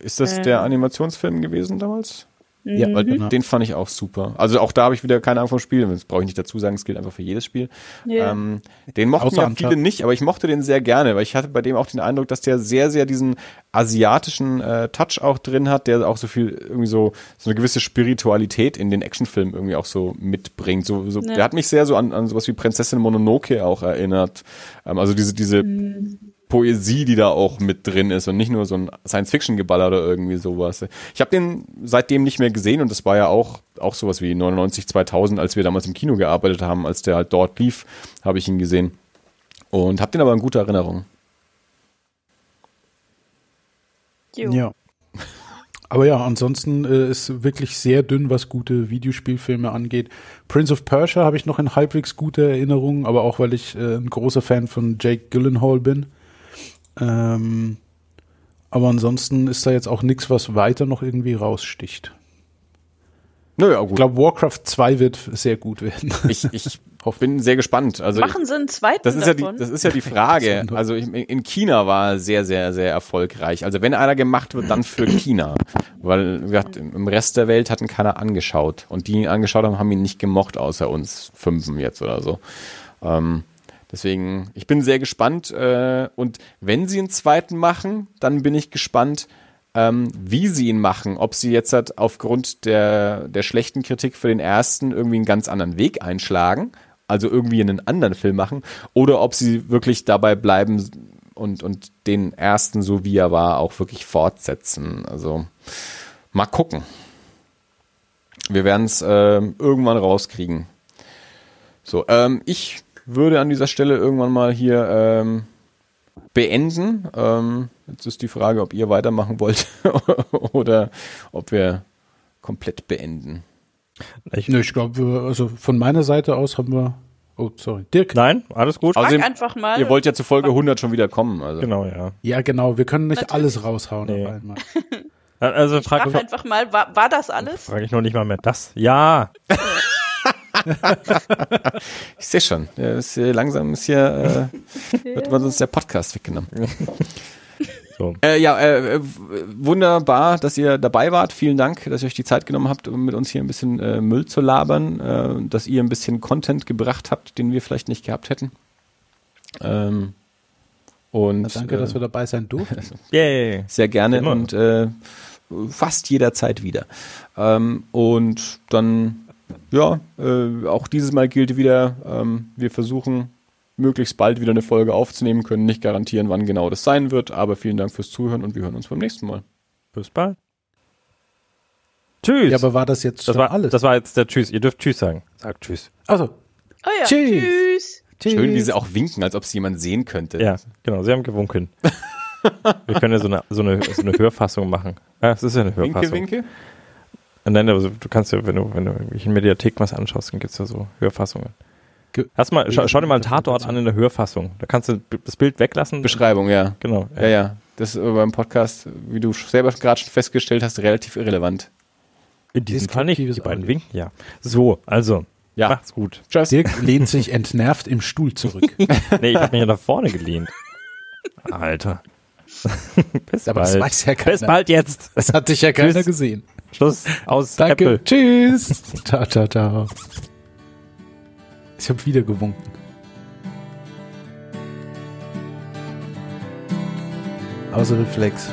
ist das äh, der Animationsfilm gewesen damals? Ja, Weil genau. Den fand ich auch super. Also auch da habe ich wieder keine Ahnung vom Spiel. Das brauche ich nicht dazu sagen, es gilt einfach für jedes Spiel. Ja. Ähm, den mochten ja viele nicht, aber ich mochte den sehr gerne, weil ich hatte bei dem auch den Eindruck, dass der sehr, sehr diesen asiatischen äh, Touch auch drin hat, der auch so viel irgendwie so so eine gewisse Spiritualität in den Actionfilmen irgendwie auch so mitbringt. So, so Ja. der hat mich sehr so an, an sowas wie Prinzessin Mononoke auch erinnert. Ähm, also diese diese Poesie, die da auch mit drin ist und nicht nur so ein Science-Fiction-Geballer oder irgendwie sowas. Ich habe den seitdem nicht mehr gesehen und das war ja auch, auch sowas wie 99, 2000, als wir damals im Kino gearbeitet haben, als der halt dort lief, habe ich ihn gesehen. Und habe den aber in guter Erinnerung. Jo. Ja. Aber ja, ansonsten äh, ist wirklich sehr dünn, was gute Videospielfilme angeht. Prince of Persia habe ich noch in halbwegs guter Erinnerung, aber auch weil ich äh, ein großer Fan von Jake Gyllenhaal bin. Ähm, aber ansonsten ist da jetzt auch nichts, was weiter noch irgendwie raussticht. Naja, Ich gut. glaube, Warcraft 2 wird sehr gut werden. Ich, ich bin sehr gespannt. Also Machen sie einen zweiten Das ist, ja die, davon? das ist ja die Frage. Also in in China war er sehr, sehr, sehr erfolgreich. Also wenn einer gemacht wird, dann für China. Weil wie gesagt, im Rest der Welt hat ihn keiner angeschaut. Und die ihn angeschaut haben, haben ihn nicht gemocht, außer uns Fünfen jetzt oder so. Ähm, Deswegen, ich bin sehr gespannt. Äh, und wenn sie einen zweiten machen, dann bin ich gespannt, ähm, wie sie ihn machen. Ob sie jetzt halt aufgrund der, der schlechten Kritik für den ersten irgendwie einen ganz anderen Weg einschlagen, also irgendwie einen anderen Film machen, oder ob sie wirklich dabei bleiben und, und den ersten, so wie er war, auch wirklich fortsetzen. Also mal gucken. Wir werden es äh, irgendwann rauskriegen. So, ähm, ich würde an dieser Stelle irgendwann mal hier ähm, beenden. Ähm, jetzt ist die Frage, ob ihr weitermachen wollt oder ob wir komplett beenden. Ich, ne, ich glaube, also von meiner Seite aus haben wir. Oh, sorry. Dirk. Nein, alles gut. Frag Außerdem, einfach mal. Ihr wollt ja zu Folge 100 schon wieder kommen. Also. Genau, ja. Ja, genau. Wir können nicht Natürlich. alles raushauen Nee. auf einmal. Also frage Frag einfach mal, war, war das alles? frag ich noch nicht mal mehr das. Ja, Ich sehe schon. Ja, ist hier, langsam ist hier, äh, wird uns der Podcast weggenommen. So. Äh, ja, äh, äh, wunderbar, dass ihr dabei wart. Vielen Dank, dass ihr euch die Zeit genommen habt, um mit uns hier ein bisschen äh, Müll zu labern, äh, dass ihr ein bisschen Content gebracht habt, den wir vielleicht nicht gehabt hätten. Ähm, und Na, danke, äh, dass wir dabei sein durften. yay. sehr gerne Immer. und äh, fast jederzeit wieder. Ähm, und dann, ja, äh, auch dieses Mal gilt wieder, ähm, wir versuchen möglichst bald wieder eine Folge aufzunehmen, können nicht garantieren, wann genau das sein wird, aber vielen Dank fürs Zuhören und wir hören uns beim nächsten Mal. Bis bald. Tschüss. Ja, aber war das jetzt das schon war alles? Das war jetzt der Tschüss. Ihr dürft Tschüss sagen. Sagt Tschüss. also, Oh ja. Tschüss. Tschüss. tschüss. Schön, wie sie auch winken, als ob es jemand sehen könnte. Ja, genau. Sie haben gewunken. Wir können ja so eine, so eine, so eine Hörfassung machen. Ja, es ist ja eine Winke, Hörfassung. winke. Nein, also du kannst ja, wenn du, wenn du irgendwelche Mediathek was anschaust, dann gibt's ja so Hörfassungen. Ge- Erstmal, schau, schau dir mal einen Tatort an in der Hörfassung. Da kannst du das Bild weglassen. Beschreibung, ja. Genau. Ja, ja. Das ist beim Podcast, wie du selber gerade schon festgestellt hast, relativ irrelevant. In diesem Fall nicht. Die beiden winken, ja. So, also. Ja. Macht's gut. Tschüss. Dirk lehnt sich entnervt im Stuhl zurück. Nee, ich habe mich ja nach vorne gelehnt. Alter. Bis Aber das bald. weiß ja keiner. Bis bald jetzt. Das hat dich ja keiner Tschüss. gesehen. Schluss aus Danke. Apple. Tschüss. ciao, ciao, ciao. Ich habe wieder gewunken. Außer Reflex.